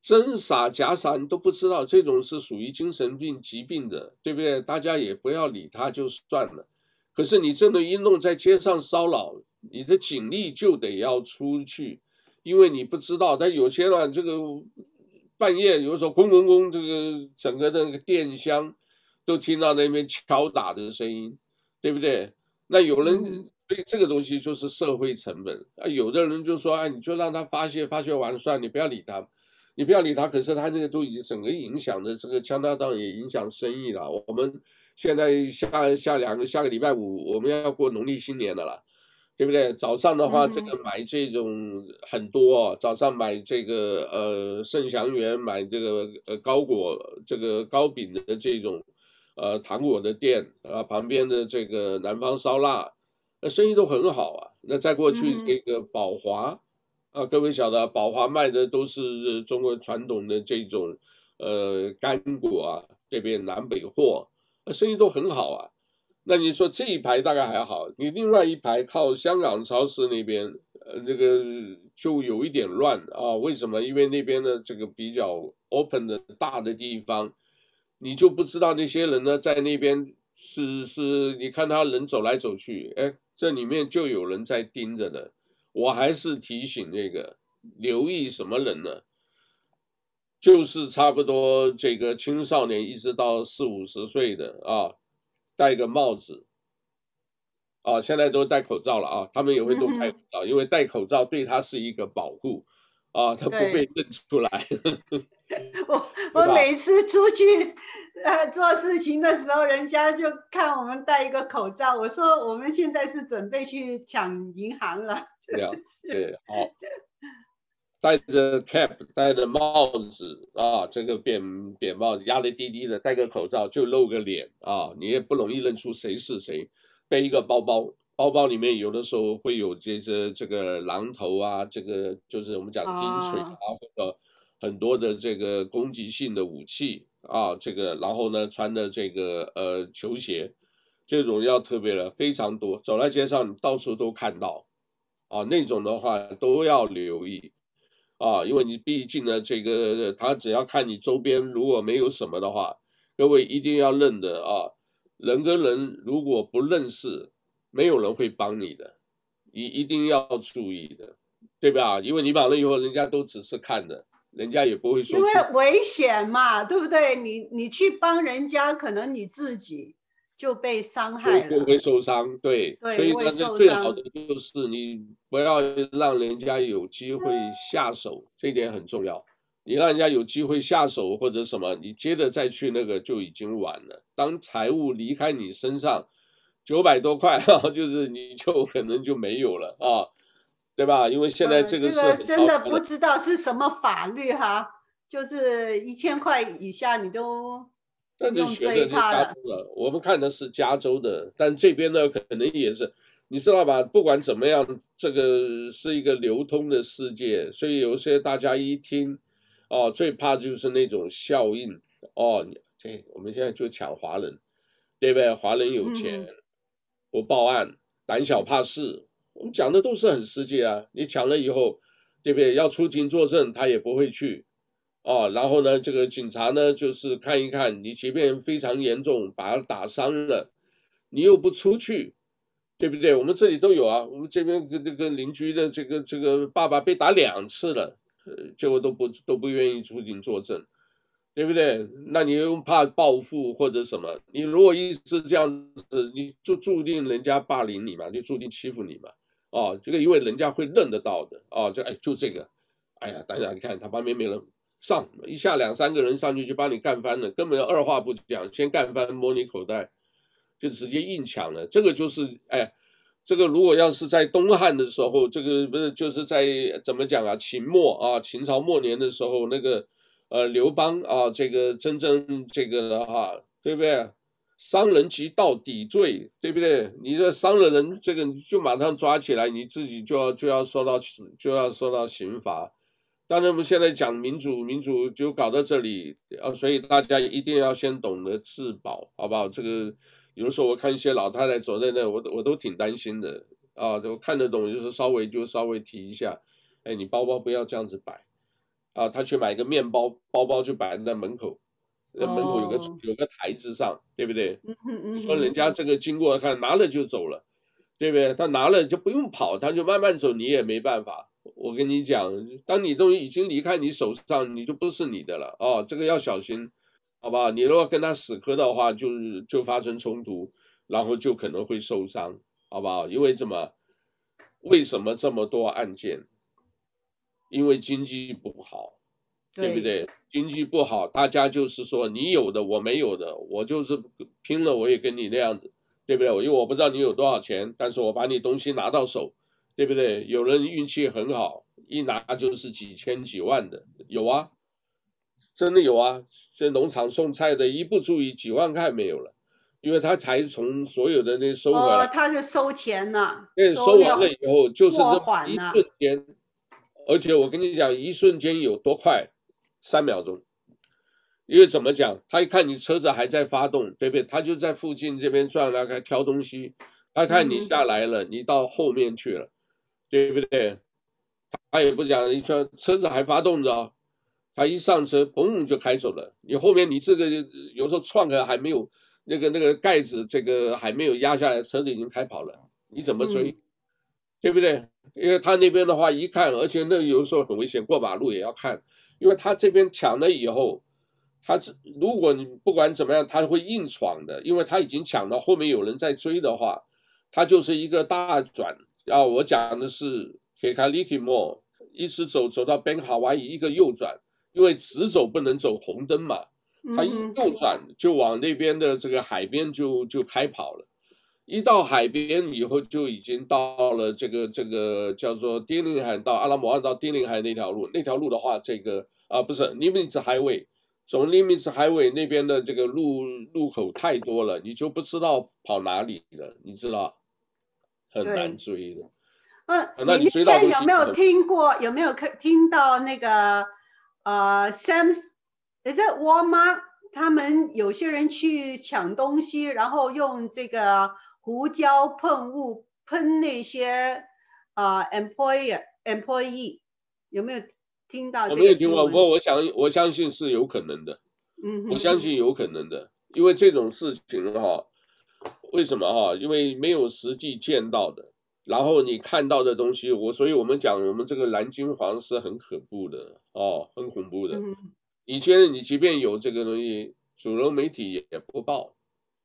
真傻假傻你都不知道，这种是属于精神病疾病的，对不对？大家也不要理他就算了。可是你真的一弄在街上骚扰，你的警力就得要出去，因为你不知道。但有些人这个半夜有时候咣咣咣，这个整个的那个电箱都听到那边敲打的声音，对不对？那有人所以这个东西就是社会成本啊。有的人就说啊，你就让他发泄发泄完算，你不要理他。你不要理他，可是他那个都已经整个影响的这个加拿大也影响生意了。我们现在下下两个下个礼拜五我们要过农历新年的了，对不对？早上的话，这个买这种很多，哦，早上买这个呃盛祥园，买这个呃糕果这个糕饼的这种呃糖果的店啊，旁边的这个南方烧腊，那生意都很好啊。那再过去这个宝华。啊，各位晓得，宝华卖的都是中国传统的这种，呃，干果啊，这边南北货，生意都很好啊。那你说这一排大概还好，你另外一排靠香港超市那边，呃，那个就有一点乱啊。为什么？因为那边的这个比较 open 的大的地方，你就不知道那些人呢，在那边是是，你看他人走来走去，哎，这里面就有人在盯着的。我还是提醒那个留意什么人呢？就是差不多这个青少年一直到四五十岁的啊，戴个帽子啊，现在都戴口罩了啊，他们也会都戴口罩，因为戴口罩对他是一个保护啊，他不被认出来。我 (laughs) 我每次出去。呃，做事情的时候，人家就看我们戴一个口罩。我说我们现在是准备去抢银行了。对啊，对，好，戴着 cap，戴着帽子啊，这个扁扁帽子压得低低的，戴个口罩就露个脸啊，你也不容易认出谁是谁。背一个包包，包包里面有的时候会有这些这个榔头啊，这个就是我们讲的钉锤啊，或者很多的这个攻击性的武器。啊，这个，然后呢，穿的这个呃球鞋，这种要特别的非常多，走在街上到处都看到，啊，那种的话都要留意，啊，因为你毕竟呢，这个他只要看你周边如果没有什么的话，各位一定要认得啊，人跟人如果不认识，没有人会帮你的，你一定要注意的，对吧？因为你完了以后，人家都只是看的。人家也不会说，因为危险嘛，对不对？你你去帮人家，可能你自己就被伤害了，会会受伤。对，对，所以呢，最好的就是你不要让人家有机会下手，这一点很重要。你让人家有机会下手或者什么，你接着再去那个就已经晚了。当财物离开你身上九百多块，(laughs) 就是你就可能就没有了啊。对吧？因为现在这个这个真的不知道是什么法律哈，就是一千块以下你都不用追他了。我们看的是加州的，但这边呢可能也是，你知道吧？不管怎么样，这个是一个流通的世界，所以有些大家一听，哦，最怕就是那种效应哦。这我们现在就抢华人，对不对？华人有钱，嗯、不报案，胆小怕事。我们讲的都是很实际啊，你抢了以后，对不对？要出庭作证，他也不会去，哦，然后呢，这个警察呢，就是看一看你，即便非常严重，把他打伤了，你又不出去，对不对？我们这里都有啊，我们这边跟这个邻居的这个这个爸爸被打两次了，呃，结果都不都不愿意出庭作证，对不对？那你又怕报复或者什么？你如果一直这样子，你就注定人家霸凌你嘛，就注定欺负你嘛。哦，这个因为人家会认得到的哦，就哎就这个，哎呀，大家你看他旁边没人上，一下两三个人上去就把你干翻了，根本二话不讲，先干翻摸你口袋，就直接硬抢了。这个就是哎，这个如果要是在东汉的时候，这个不是就是在怎么讲啊？秦末啊，秦朝末年的时候，那个呃刘邦啊，这个真正这个的哈，对不对？伤人及盗抵罪，对不对？你这伤了人，这个就马上抓起来，你自己就要就要受到就要受到刑罚。当然，我们现在讲民主，民主就搞到这里啊，所以大家一定要先懂得自保，好不好？这个有的时候我看一些老太太走在那，我我都挺担心的啊。我看得懂，就是稍微就稍微提一下，哎，你包包不要这样子摆啊。他去买个面包，包包就摆在门口。那门口有个、oh. 有个台子上，对不对？你说人家这个经过看拿了就走了，对不对？他拿了就不用跑，他就慢慢走，你也没办法。我跟你讲，当你东西已经离开你手上，你就不是你的了哦，这个要小心，好不好？你如果跟他死磕的话，就就发生冲突，然后就可能会受伤，好不好？因为什么？为什么这么多案件？因为经济不好。对不对？经济不好，大家就是说你有的我没有的，我就是拼了我也跟你那样子，对不对？因为我不知道你有多少钱，但是我把你东西拿到手，对不对？有人运气很好，一拿就是几千几万的，有啊，真的有啊。这农场送菜的一不注意几万块没有了，因为他才从所有的那收回来，哦，他是收钱呢，对，收完了以后就是这一瞬间，而且我跟你讲，一瞬间有多快？三秒钟，因为怎么讲？他一看你车子还在发动，对不对？他就在附近这边转来开挑东西。他看你下来了，你到后面去了，对不对？他也不讲，一圈车子还发动着，他一上车，嘣就开走了。你后面你这个有时候创可还没有那个那个盖子，这个还没有压下来，车子已经开跑了，你怎么追？嗯、对不对？因为他那边的话一看，而且那有时候很危险，过马路也要看。因为他这边抢了以后，他这如果你不管怎么样，他会硬闯的。因为他已经抢到后面有人在追的话，他就是一个大转。然后我讲的是 Kekaliki Mall，一直走走到 Bank Hawaii 一个右转，因为直走不能走红灯嘛，他一右转就往那边的这个海边就就开跑了。一到海边以后，就已经到了这个这个叫做丁宁海到阿拉摩岸到丁宁海那条路。那条路的话，这个啊不是 Limits Highway，从 Limits Highway 那边的这个路路口太多了，你就不知道跑哪里了，你知道，很难追的。嗯，那你追到有没有听过？有没有看听到那个呃 Sam's？Is it Walmart？他们有些人去抢东西，然后用这个。胡椒喷雾喷那些啊、呃、employer employee 有没有听到？我没有听过，不过我想我相信是有可能的。嗯，我相信有可能的，因为这种事情哈，为什么哈？因为没有实际见到的，然后你看到的东西，我所以我们讲我们这个蓝金黄是很可怖的哦，很恐怖的。以前你即便有这个东西，主流媒体也不报。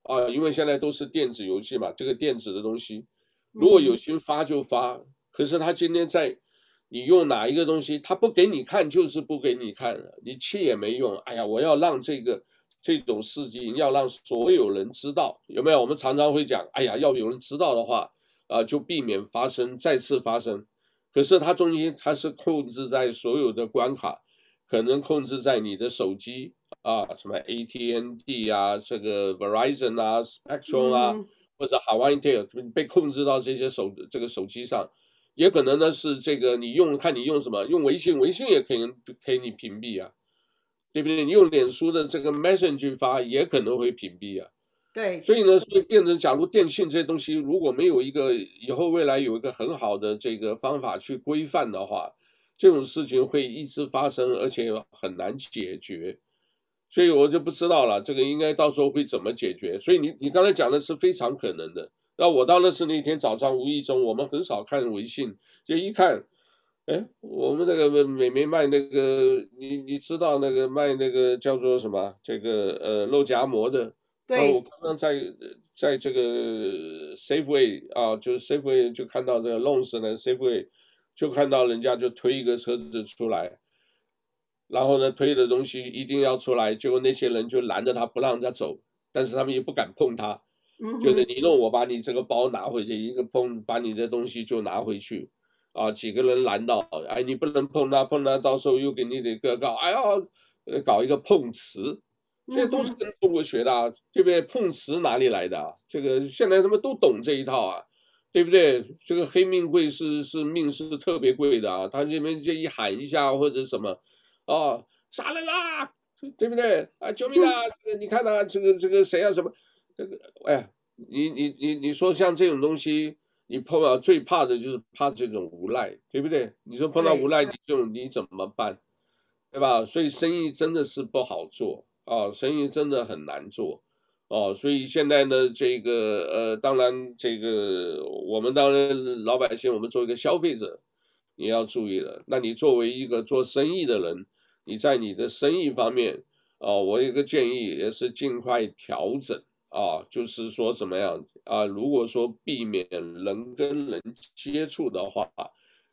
啊，因为现在都是电子游戏嘛，这个电子的东西，如果有心发就发，嗯、可是他今天在你用哪一个东西，他不给你看就是不给你看了，你气也没用。哎呀，我要让这个这种事情要让所有人知道，有没有？我们常常会讲，哎呀，要有人知道的话，啊，就避免发生再次发生。可是它中间它是控制在所有的关卡，可能控制在你的手机。啊，什么 AT&T 啊，这个 Verizon 啊，Spectrum 啊，嗯、或者 Hawaiian Tel 被控制到这些手这个手机上，也可能呢是这个你用看你用什么，用微信，微信也可以可以你屏蔽啊，对不对？你用脸书的这个 Messenger 发也可能会屏蔽啊。对，所以呢，所以变成假如电信这些东西如果没有一个以后未来有一个很好的这个方法去规范的话，这种事情会一直发生，而且很难解决。所以我就不知道了，这个应该到时候会怎么解决？所以你你刚才讲的是非常可能的。那我当然是那天早上无意中，我们很少看微信，就一看，哎，我们那个美眉卖那个，你你知道那个卖那个叫做什么？这个呃肉夹馍的。对。我刚刚在在这个 Safeway 啊，就是 Safeway 就看到这个 Longs 呢，Safeway 就看到人家就推一个车子出来，然后呢推的东西一定要出来，结果那些人就拦着他不让他走，但是他们也不敢碰他，就是你弄我把你这个包拿回去，一个碰把你的东西就拿回去，啊，几个人拦到，哎，你不能碰他，碰他到时候又给你得个告，哎呀，搞一个碰瓷。这都是跟中国学的啊，对不对？碰瓷哪里来的啊？这个现在他们都懂这一套啊，对不对？这个黑命贵是是命是特别贵的啊，他这边这一喊一下或者什么，哦，杀人啦，对不对？啊，救命啊！你看啊，这个这个谁啊？什么？这个哎，你你你你说像这种东西，你碰到最怕的就是怕这种无赖，对不对？你说碰到无赖，你就你怎么办？对吧？所以生意真的是不好做。啊，生意真的很难做，哦，所以现在呢，这个呃，当然这个我们当然老百姓，我们作为一个消费者，你要注意了。那你作为一个做生意的人，你在你的生意方面，哦，我有一个建议也是尽快调整啊，就是说怎么样啊？如果说避免人跟人接触的话，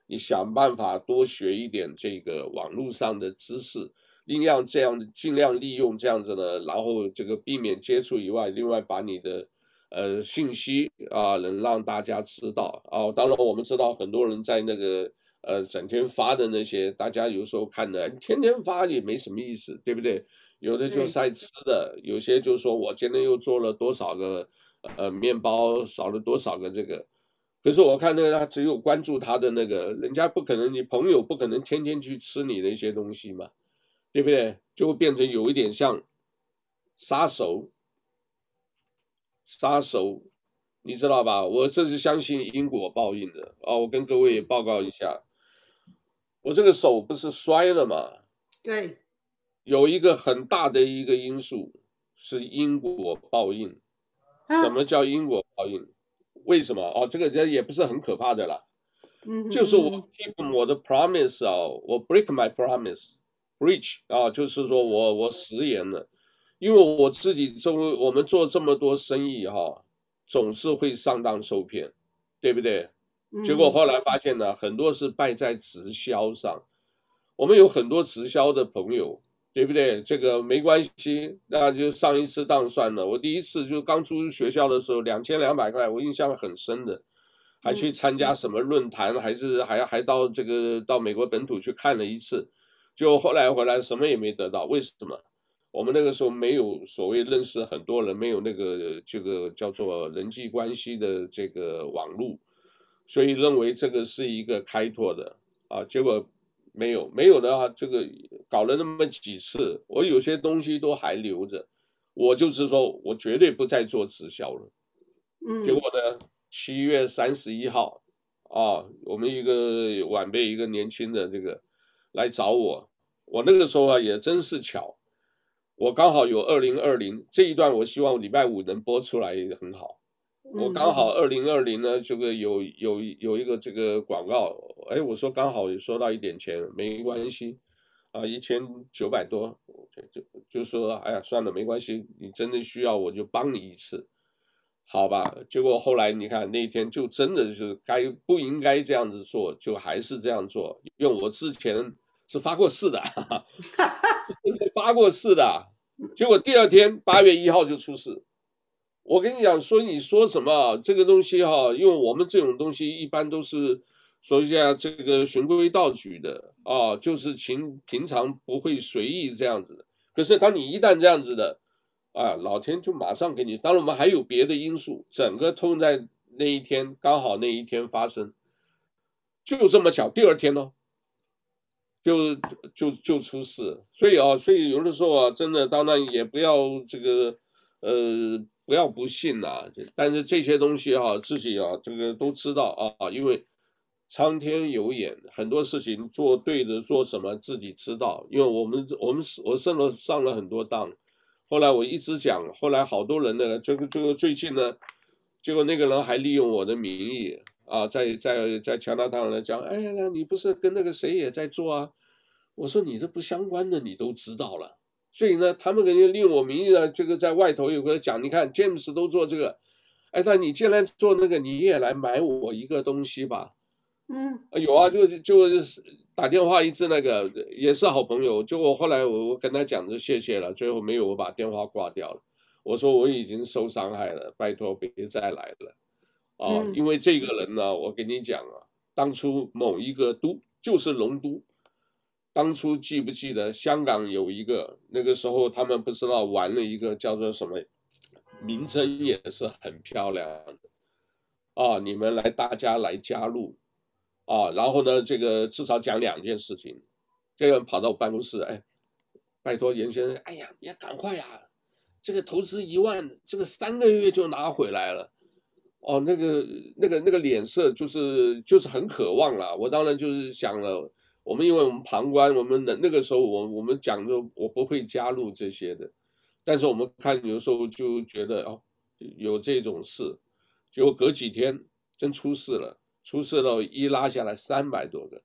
你想办法多学一点这个网络上的知识。尽量这样，尽量利用这样子的，然后这个避免接触以外，另外把你的呃信息啊，能让大家知道啊。当然我们知道很多人在那个呃整天发的那些，大家有时候看的天天发也没什么意思，对不对？有的就晒吃的，有些就说我今天又做了多少个呃面包，少了多少个这个。可是我看那个他只有关注他的那个，人家不可能，你朋友不可能天天去吃你的一些东西嘛。对不对？就会变成有一点像杀手，杀手，你知道吧？我这是相信因果报应的啊！我跟各位也报告一下，我这个手不是摔了吗？对，有一个很大的一个因素是因果报应。什么叫因果报应？为什么？哦，这个人也不是很可怕的啦。嗯，就是我 keep 我的 promise 啊，我 break my promise。Breach 啊，就是说我我食言了，因为我自己做我们做这么多生意哈，总是会上当受骗，对不对？结果后来发现呢，很多是败在直销上。我们有很多直销的朋友，对不对？这个没关系，那就上一次当算了。我第一次就刚出学校的时候，两千两百块，我印象很深的，还去参加什么论坛，还是还还到这个到美国本土去看了一次。就后来回来什么也没得到，为什么？我们那个时候没有所谓认识很多人，没有那个这个叫做人际关系的这个网络，所以认为这个是一个开拓的啊，结果没有没有的话，这个搞了那么几次，我有些东西都还留着，我就是说我绝对不再做直销了。嗯，结果呢，七月三十一号啊，我们一个晚辈，一个年轻的这个。来找我，我那个时候啊也真是巧，我刚好有二零二零这一段，我希望礼拜五能播出来也很好。我刚好二零二零呢，这个有有有一个这个广告，哎，我说刚好也收到一点钱，没关系啊，一千九百多，就就就说哎呀算了，没关系，你真的需要我就帮你一次，好吧？结果后来你看那一天就真的是该不应该这样子做，就还是这样做，因为我之前。是发过誓的，(laughs) 哈哈，发过誓的，结果第二天八月一号就出事。我跟你讲说，你说什么这个东西哈？因为我们这种东西一般都是说一下这个循规蹈矩的啊，就是平平常不会随意这样子的。可是当你一旦这样子的，啊，老天就马上给你。当然我们还有别的因素，整个通在那一天刚好那一天发生，就这么巧，第二天呢。就就就出事，所以啊，所以有的时候啊，真的当然也不要这个，呃，不要不信呐、但是这些东西哈、自己啊，这个都知道啊，因为苍天有眼，很多事情做对的，做什么自己知道。因为我们我们我上了上了很多当，后来我一直讲，后来好多人呢，这个这个最近呢，结果那个人还利用我的名义。啊，在在在加拿大来讲，哎呀，你不是跟那个谁也在做啊？我说你这不相关的，你都知道了。所以呢，他们肯定利用我名义呢，这个在外头有个讲，你看 James 都做这个，哎，那你既然做那个，你也来买我一个东西吧。嗯，有啊，就就是打电话一次，那个也是好朋友。就我后来我我跟他讲就谢谢了，最后没有我把电话挂掉了。我说我已经受伤害了，拜托别再来了。啊，因为这个人呢，我跟你讲啊，当初某一个都就是龙都，当初记不记得香港有一个那个时候他们不知道玩了一个叫做什么，名称也是很漂亮啊，你们来大家来加入啊，然后呢，这个至少讲两件事情，这个人跑到我办公室，哎，拜托严先生，哎呀，你要赶快呀，这个投资一万，这个三个月就拿回来了。哦，那个、那个、那个脸色就是就是很渴望了。我当然就是想了，我们因为我们旁观，我们的那个时候我，我我们讲的我不会加入这些的，但是我们看有时候就觉得哦，有这种事，结果隔几天真出事了，出事了，一拉下来三百多个，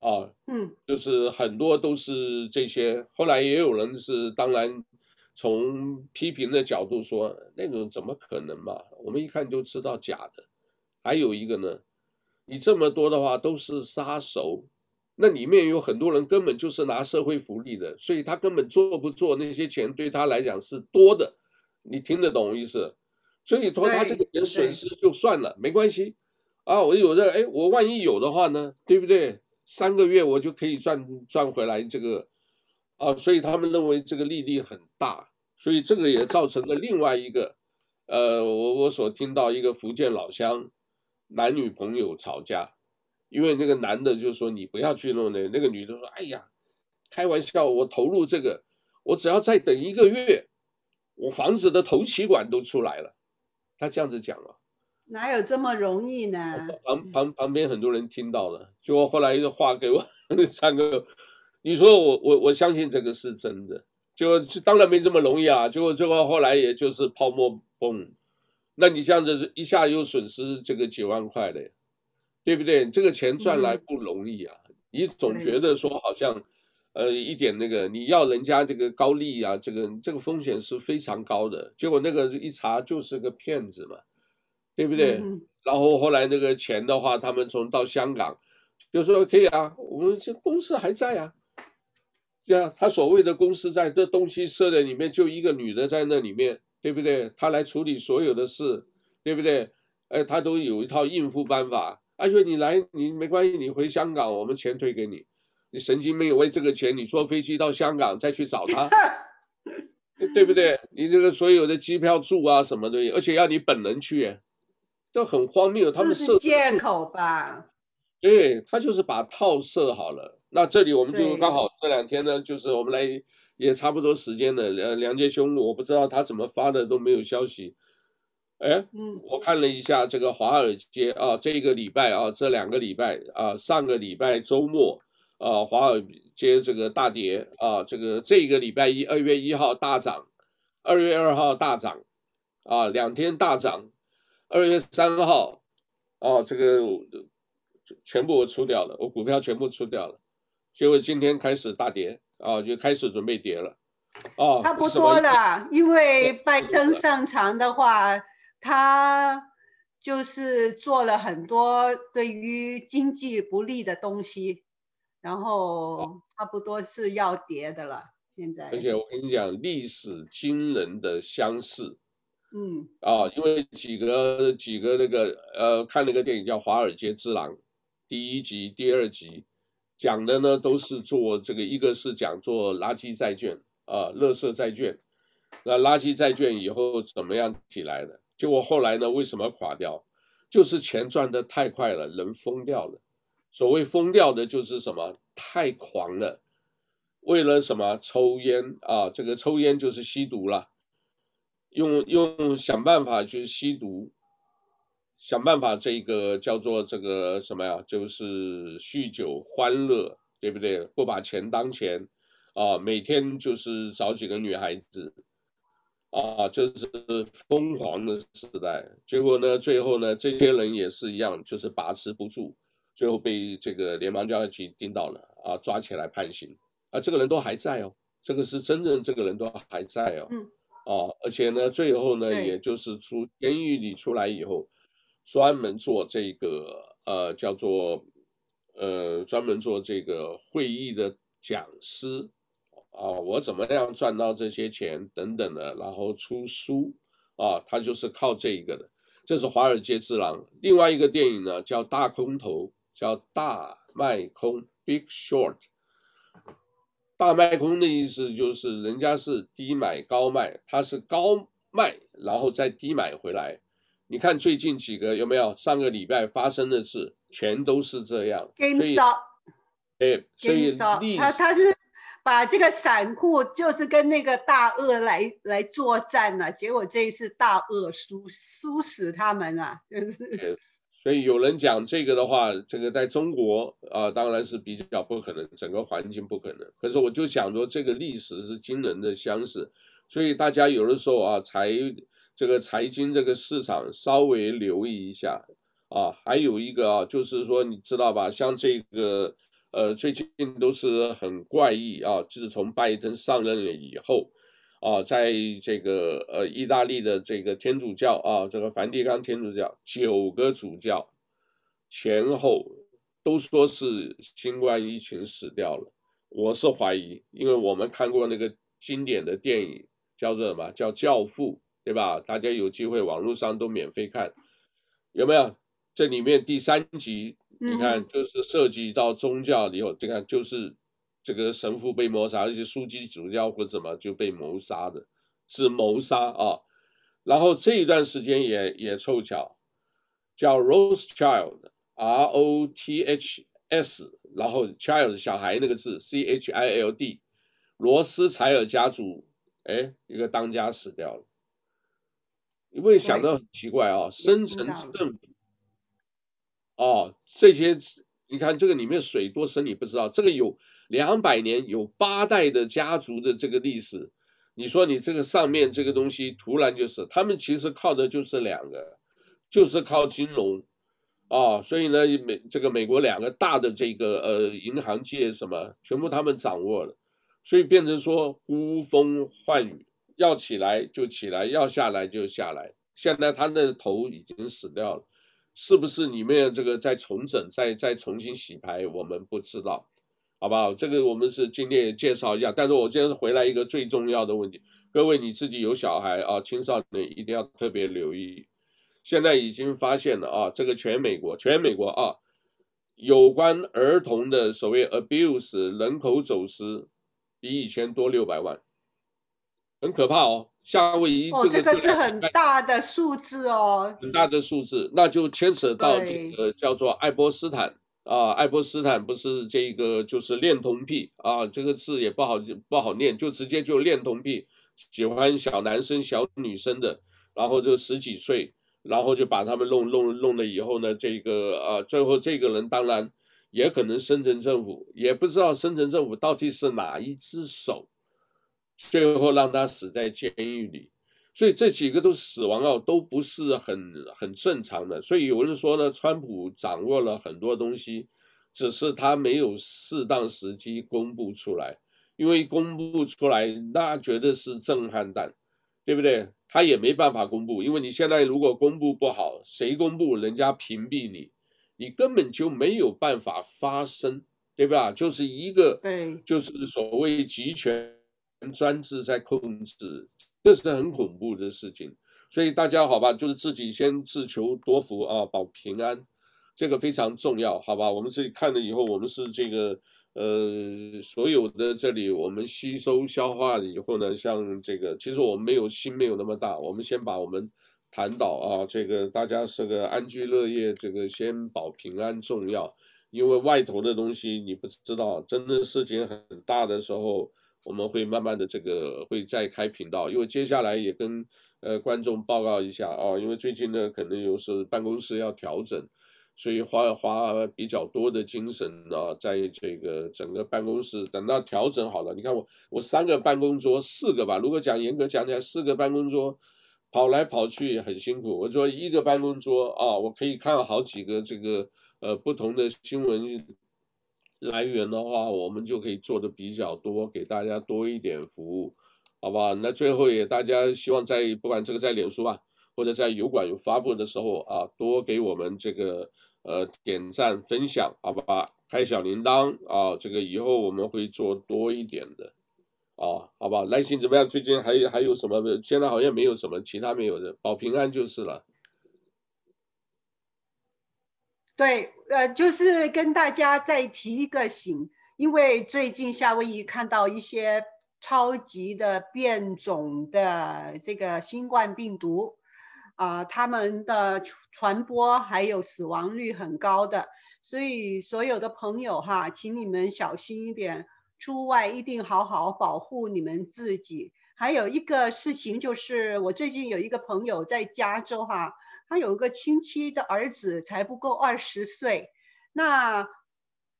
啊、哦，嗯，就是很多都是这些，后来也有人是当然。从批评的角度说，那种怎么可能嘛？我们一看就知道假的。还有一个呢，你这么多的话都是杀熟，那里面有很多人根本就是拿社会福利的，所以他根本做不做那些钱对他来讲是多的。你听得懂意思？所以说他这个人损失就算了，没关系啊。我有的哎，我万一有的话呢，对不对？三个月我就可以赚赚回来这个。啊，所以他们认为这个利率很大，所以这个也造成了另外一个，呃，我我所听到一个福建老乡，男女朋友吵架，因为那个男的就说你不要去弄那，那个女的说，哎呀，开玩笑，我投入这个，我只要再等一个月，我房子的头期款都出来了，他这样子讲了，哪有这么容易呢？旁旁旁边很多人听到了，就我后来又话给我 (laughs) 三个。你说我我我相信这个是真的，就就当然没这么容易啊，结果最后后来也就是泡沫崩，那你这样子一下又损失这个几万块的，对不对？这个钱赚来不容易啊，嗯、你总觉得说好像，呃，一点那个你要人家这个高利啊，这个这个风险是非常高的，结果那个一查就是个骗子嘛，对不对？嗯、然后后来那个钱的话，他们从到香港就说可以啊，我们这公司还在啊。对啊，他所谓的公司在这东西设的里面，就一个女的在那里面，对不对？他来处理所有的事，对不对？哎，他都有一套应付办法。而且你来，你没关系，你回香港，我们钱退给你。你神经病为这个钱，你坐飞机到香港再去找他，(laughs) 对不对？你这个所有的机票住啊什么的，而且要你本人去，都很荒谬。他们设借口吧？对，他就是把套设好了。那这里我们就刚好这两天呢，就是我们来也差不多时间了。呃，梁杰兄，我不知道他怎么发的都没有消息。哎，嗯，我看了一下这个华尔街啊，这个礼拜啊，这两个礼拜啊，上个礼拜周末啊，华尔街这个大跌啊，这个这个礼拜一二月一号大涨，二月二号大涨，啊，两天大涨，二月三号啊，这个全部我出掉了，我股票全部出掉了。结果今天开始大跌啊，就开始准备跌了，啊，差不多了。因为拜登上场的话，他就是做了很多对于经济不利的东西，然后差不多是要跌的了。现在，而且我跟你讲，历史惊人的相似，嗯，啊，因为几个几个那个呃，看那个电影叫《华尔街之狼》，第一集、第二集。讲的呢都是做这个，一个是讲做垃圾债券啊，垃圾债券。那垃圾债券以后怎么样起来的？结果后来呢，为什么垮掉？就是钱赚得太快了，人疯掉了。所谓疯掉的就是什么？太狂了，为了什么？抽烟啊，这个抽烟就是吸毒了，用用想办法去吸毒。想办法，这个叫做这个什么呀？就是酗酒欢乐，对不对？不把钱当钱，啊，每天就是找几个女孩子，啊，这是疯狂的时代。结果呢，最后呢，这些人也是一样，就是把持不住，最后被这个联邦调查局盯到了，啊，抓起来判刑。啊，这个人都还在哦，这个是真正这个人都还在哦。嗯啊，而且呢，最后呢，也就是出监狱里出来以后，专门做这个呃叫做呃专门做这个会议的讲师啊，我怎么样赚到这些钱等等的，然后出书啊，他就是靠这一个的。这是《华尔街之狼》。另外一个电影呢，叫《大空头》，叫《大卖空》（Big Short）。大卖空的意思就是人家是低买高卖，他是高卖然后再低买回来。你看最近几个有没有？上个礼拜发生的事全都是这样。GameStop，哎，所以他他是把这个散户就是跟那个大鳄来来作战了，结果这一次大鳄输输死他们啊，就是。所以有人讲这个的话，这个在中国啊，当然是比较不可能，整个环境不可能。可是我就想说，这个历史是惊人的相似，所以大家有的时候啊，财这个财经这个市场稍微留意一下啊。还有一个啊，就是说你知道吧，像这个呃，最近都是很怪异啊，自从拜登上任了以后。啊，在这个呃，意大利的这个天主教啊，这个梵蒂冈天主教九个主教前后都说是新冠疫情死掉了。我是怀疑，因为我们看过那个经典的电影叫做什么？叫《教父》，对吧？大家有机会网络上都免费看，有没有？这里面第三集，你看就是涉及到宗教以后，你看就是。这个神父被谋杀，而且枢机主教或者什么就被谋杀的，是谋杀啊。然后这一段时间也也凑巧，叫 Rothschild，R O T H S，然后 child 小孩那个字 C H I L D，罗斯柴尔家族，哎，一个当家死掉了。你会想到很奇怪啊，深层政府，哦，这些你看这个里面水多深你不知道，这个有。两百年有八代的家族的这个历史，你说你这个上面这个东西突然就是，他们其实靠的就是两个，就是靠金融，啊，所以呢美这个美国两个大的这个呃银行界什么全部他们掌握了，所以变成说呼风唤雨，要起来就起来，要下来就下来。现在他的头已经死掉了，是不是里面这个再重整、再再重新洗牌，我们不知道。好不好？这个我们是今天也介绍一下，但是我今天是回来一个最重要的问题，各位你自己有小孩啊，青少年一定要特别留意。现在已经发现了啊，这个全美国，全美国啊，有关儿童的所谓 abuse 人口走私，比以前多六百万，很可怕哦。夏威夷哦，这个是很大的数字哦，很大的数字，那就牵扯到这个叫做爱波斯坦。啊，爱泼斯坦不是这个就是恋童癖啊，这个字也不好不好念，就直接就恋童癖，喜欢小男生小女生的，然后就十几岁，然后就把他们弄弄弄了以后呢，这个啊，最后这个人当然也可能深层政府也不知道深层政府到底是哪一只手，最后让他死在监狱里。所以这几个都死亡啊，都不是很很正常的。所以有人说呢，川普掌握了很多东西，只是他没有适当时机公布出来。因为公布出来，那绝对是震撼弹，对不对？他也没办法公布，因为你现在如果公布不好，谁公布，人家屏蔽你，你根本就没有办法发声，对吧？就是一个，就是所谓集权专制在控制。这是很恐怖的事情，所以大家好吧，就是自己先自求多福啊，保平安，这个非常重要，好吧？我们自己看了以后，我们是这个呃，所有的这里我们吸收消化了以后呢，像这个，其实我们没有心没有那么大，我们先把我们谈到啊，这个大家是个安居乐业，这个先保平安重要，因为外头的东西你不知道，真的事情很大的时候。我们会慢慢的这个会再开频道，因为接下来也跟呃观众报告一下啊，因为最近呢可能有时办公室要调整，所以花花比较多的精神啊，在这个整个办公室等到调整好了，你看我我三个办公桌四个吧，如果讲严格讲起来四个办公桌跑来跑去很辛苦，我说一个办公桌啊，我可以看好几个这个呃不同的新闻。来源的话，我们就可以做的比较多，给大家多一点服务，好不好？那最后也大家希望在不管这个在脸书啊，或者在油管有发布的时候啊，多给我们这个呃点赞分享，好不好？开小铃铛啊，这个以后我们会做多一点的啊，好不好？来信怎么样？最近还还有什么？现在好像没有什么其他没有的，保平安就是了。对，呃，就是跟大家再提一个醒，因为最近夏威夷看到一些。超级的变种的这个新冠病毒，啊、呃，他们的传播还有死亡率很高的，所以所有的朋友哈，请你们小心一点，出外一定好好保护你们自己。还有一个事情就是，我最近有一个朋友在加州哈，他有一个亲戚的儿子才不够二十岁，那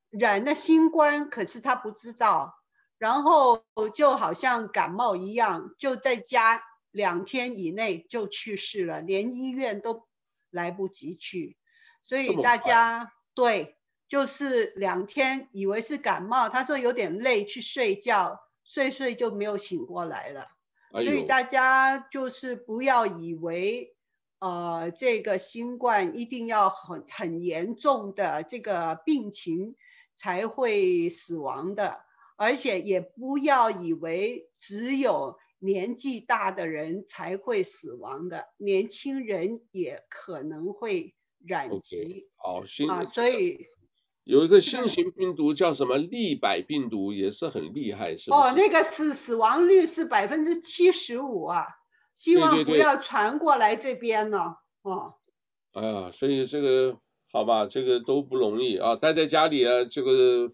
染了新冠，可是他不知道。然后就好像感冒一样，就在家两天以内就去世了，连医院都来不及去。所以大家对，就是两天以为是感冒，他说有点累，去睡觉，睡睡就没有醒过来了。所以大家就是不要以为，呃，这个新冠一定要很很严重的这个病情才会死亡的。而且也不要以为只有年纪大的人才会死亡的，年轻人也可能会染疾。好，新啊，所以有一个新型病毒叫什么利百病毒，也是很厉害，是吧？哦，那个死死亡率是百分之七十五啊，希望不要传过来这边呢。哦，哎呀，所以这个好吧，这个都不容易啊，待在家里啊，这个。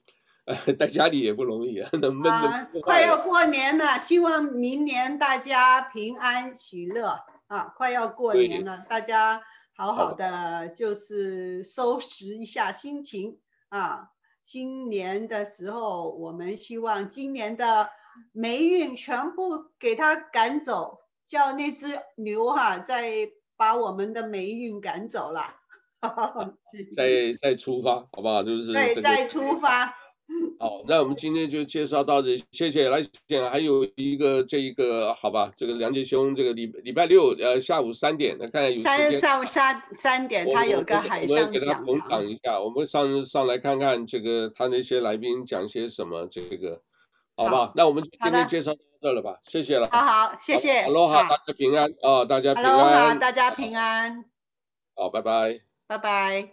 在家里也不容易啊，那闷的、啊。快要过年了，希望明年大家平安喜乐啊！快要过年了，大家好好的就是收拾一下心情啊。新年的时候，我们希望今年的霉运全部给它赶走，叫那只牛哈、啊、再把我们的霉运赶走了。(laughs) 再再出发，好不好？就是对，再出发。好，那我们今天就介绍到这，谢谢来信。还有一个这一个，好吧，这个梁杰兄，这个礼礼拜六呃下午三点，看看有时间。下午三三点，他有个海上讲。我们给他捧场一下，我们上上来看看这个他那些来宾讲些什么，这个好吧？好，那我们今天介绍到这了吧？谢谢了。好好，谢谢。哈喽哈，大家平安啊，大家平安。哈喽哈，大家平安。好，拜拜。拜拜。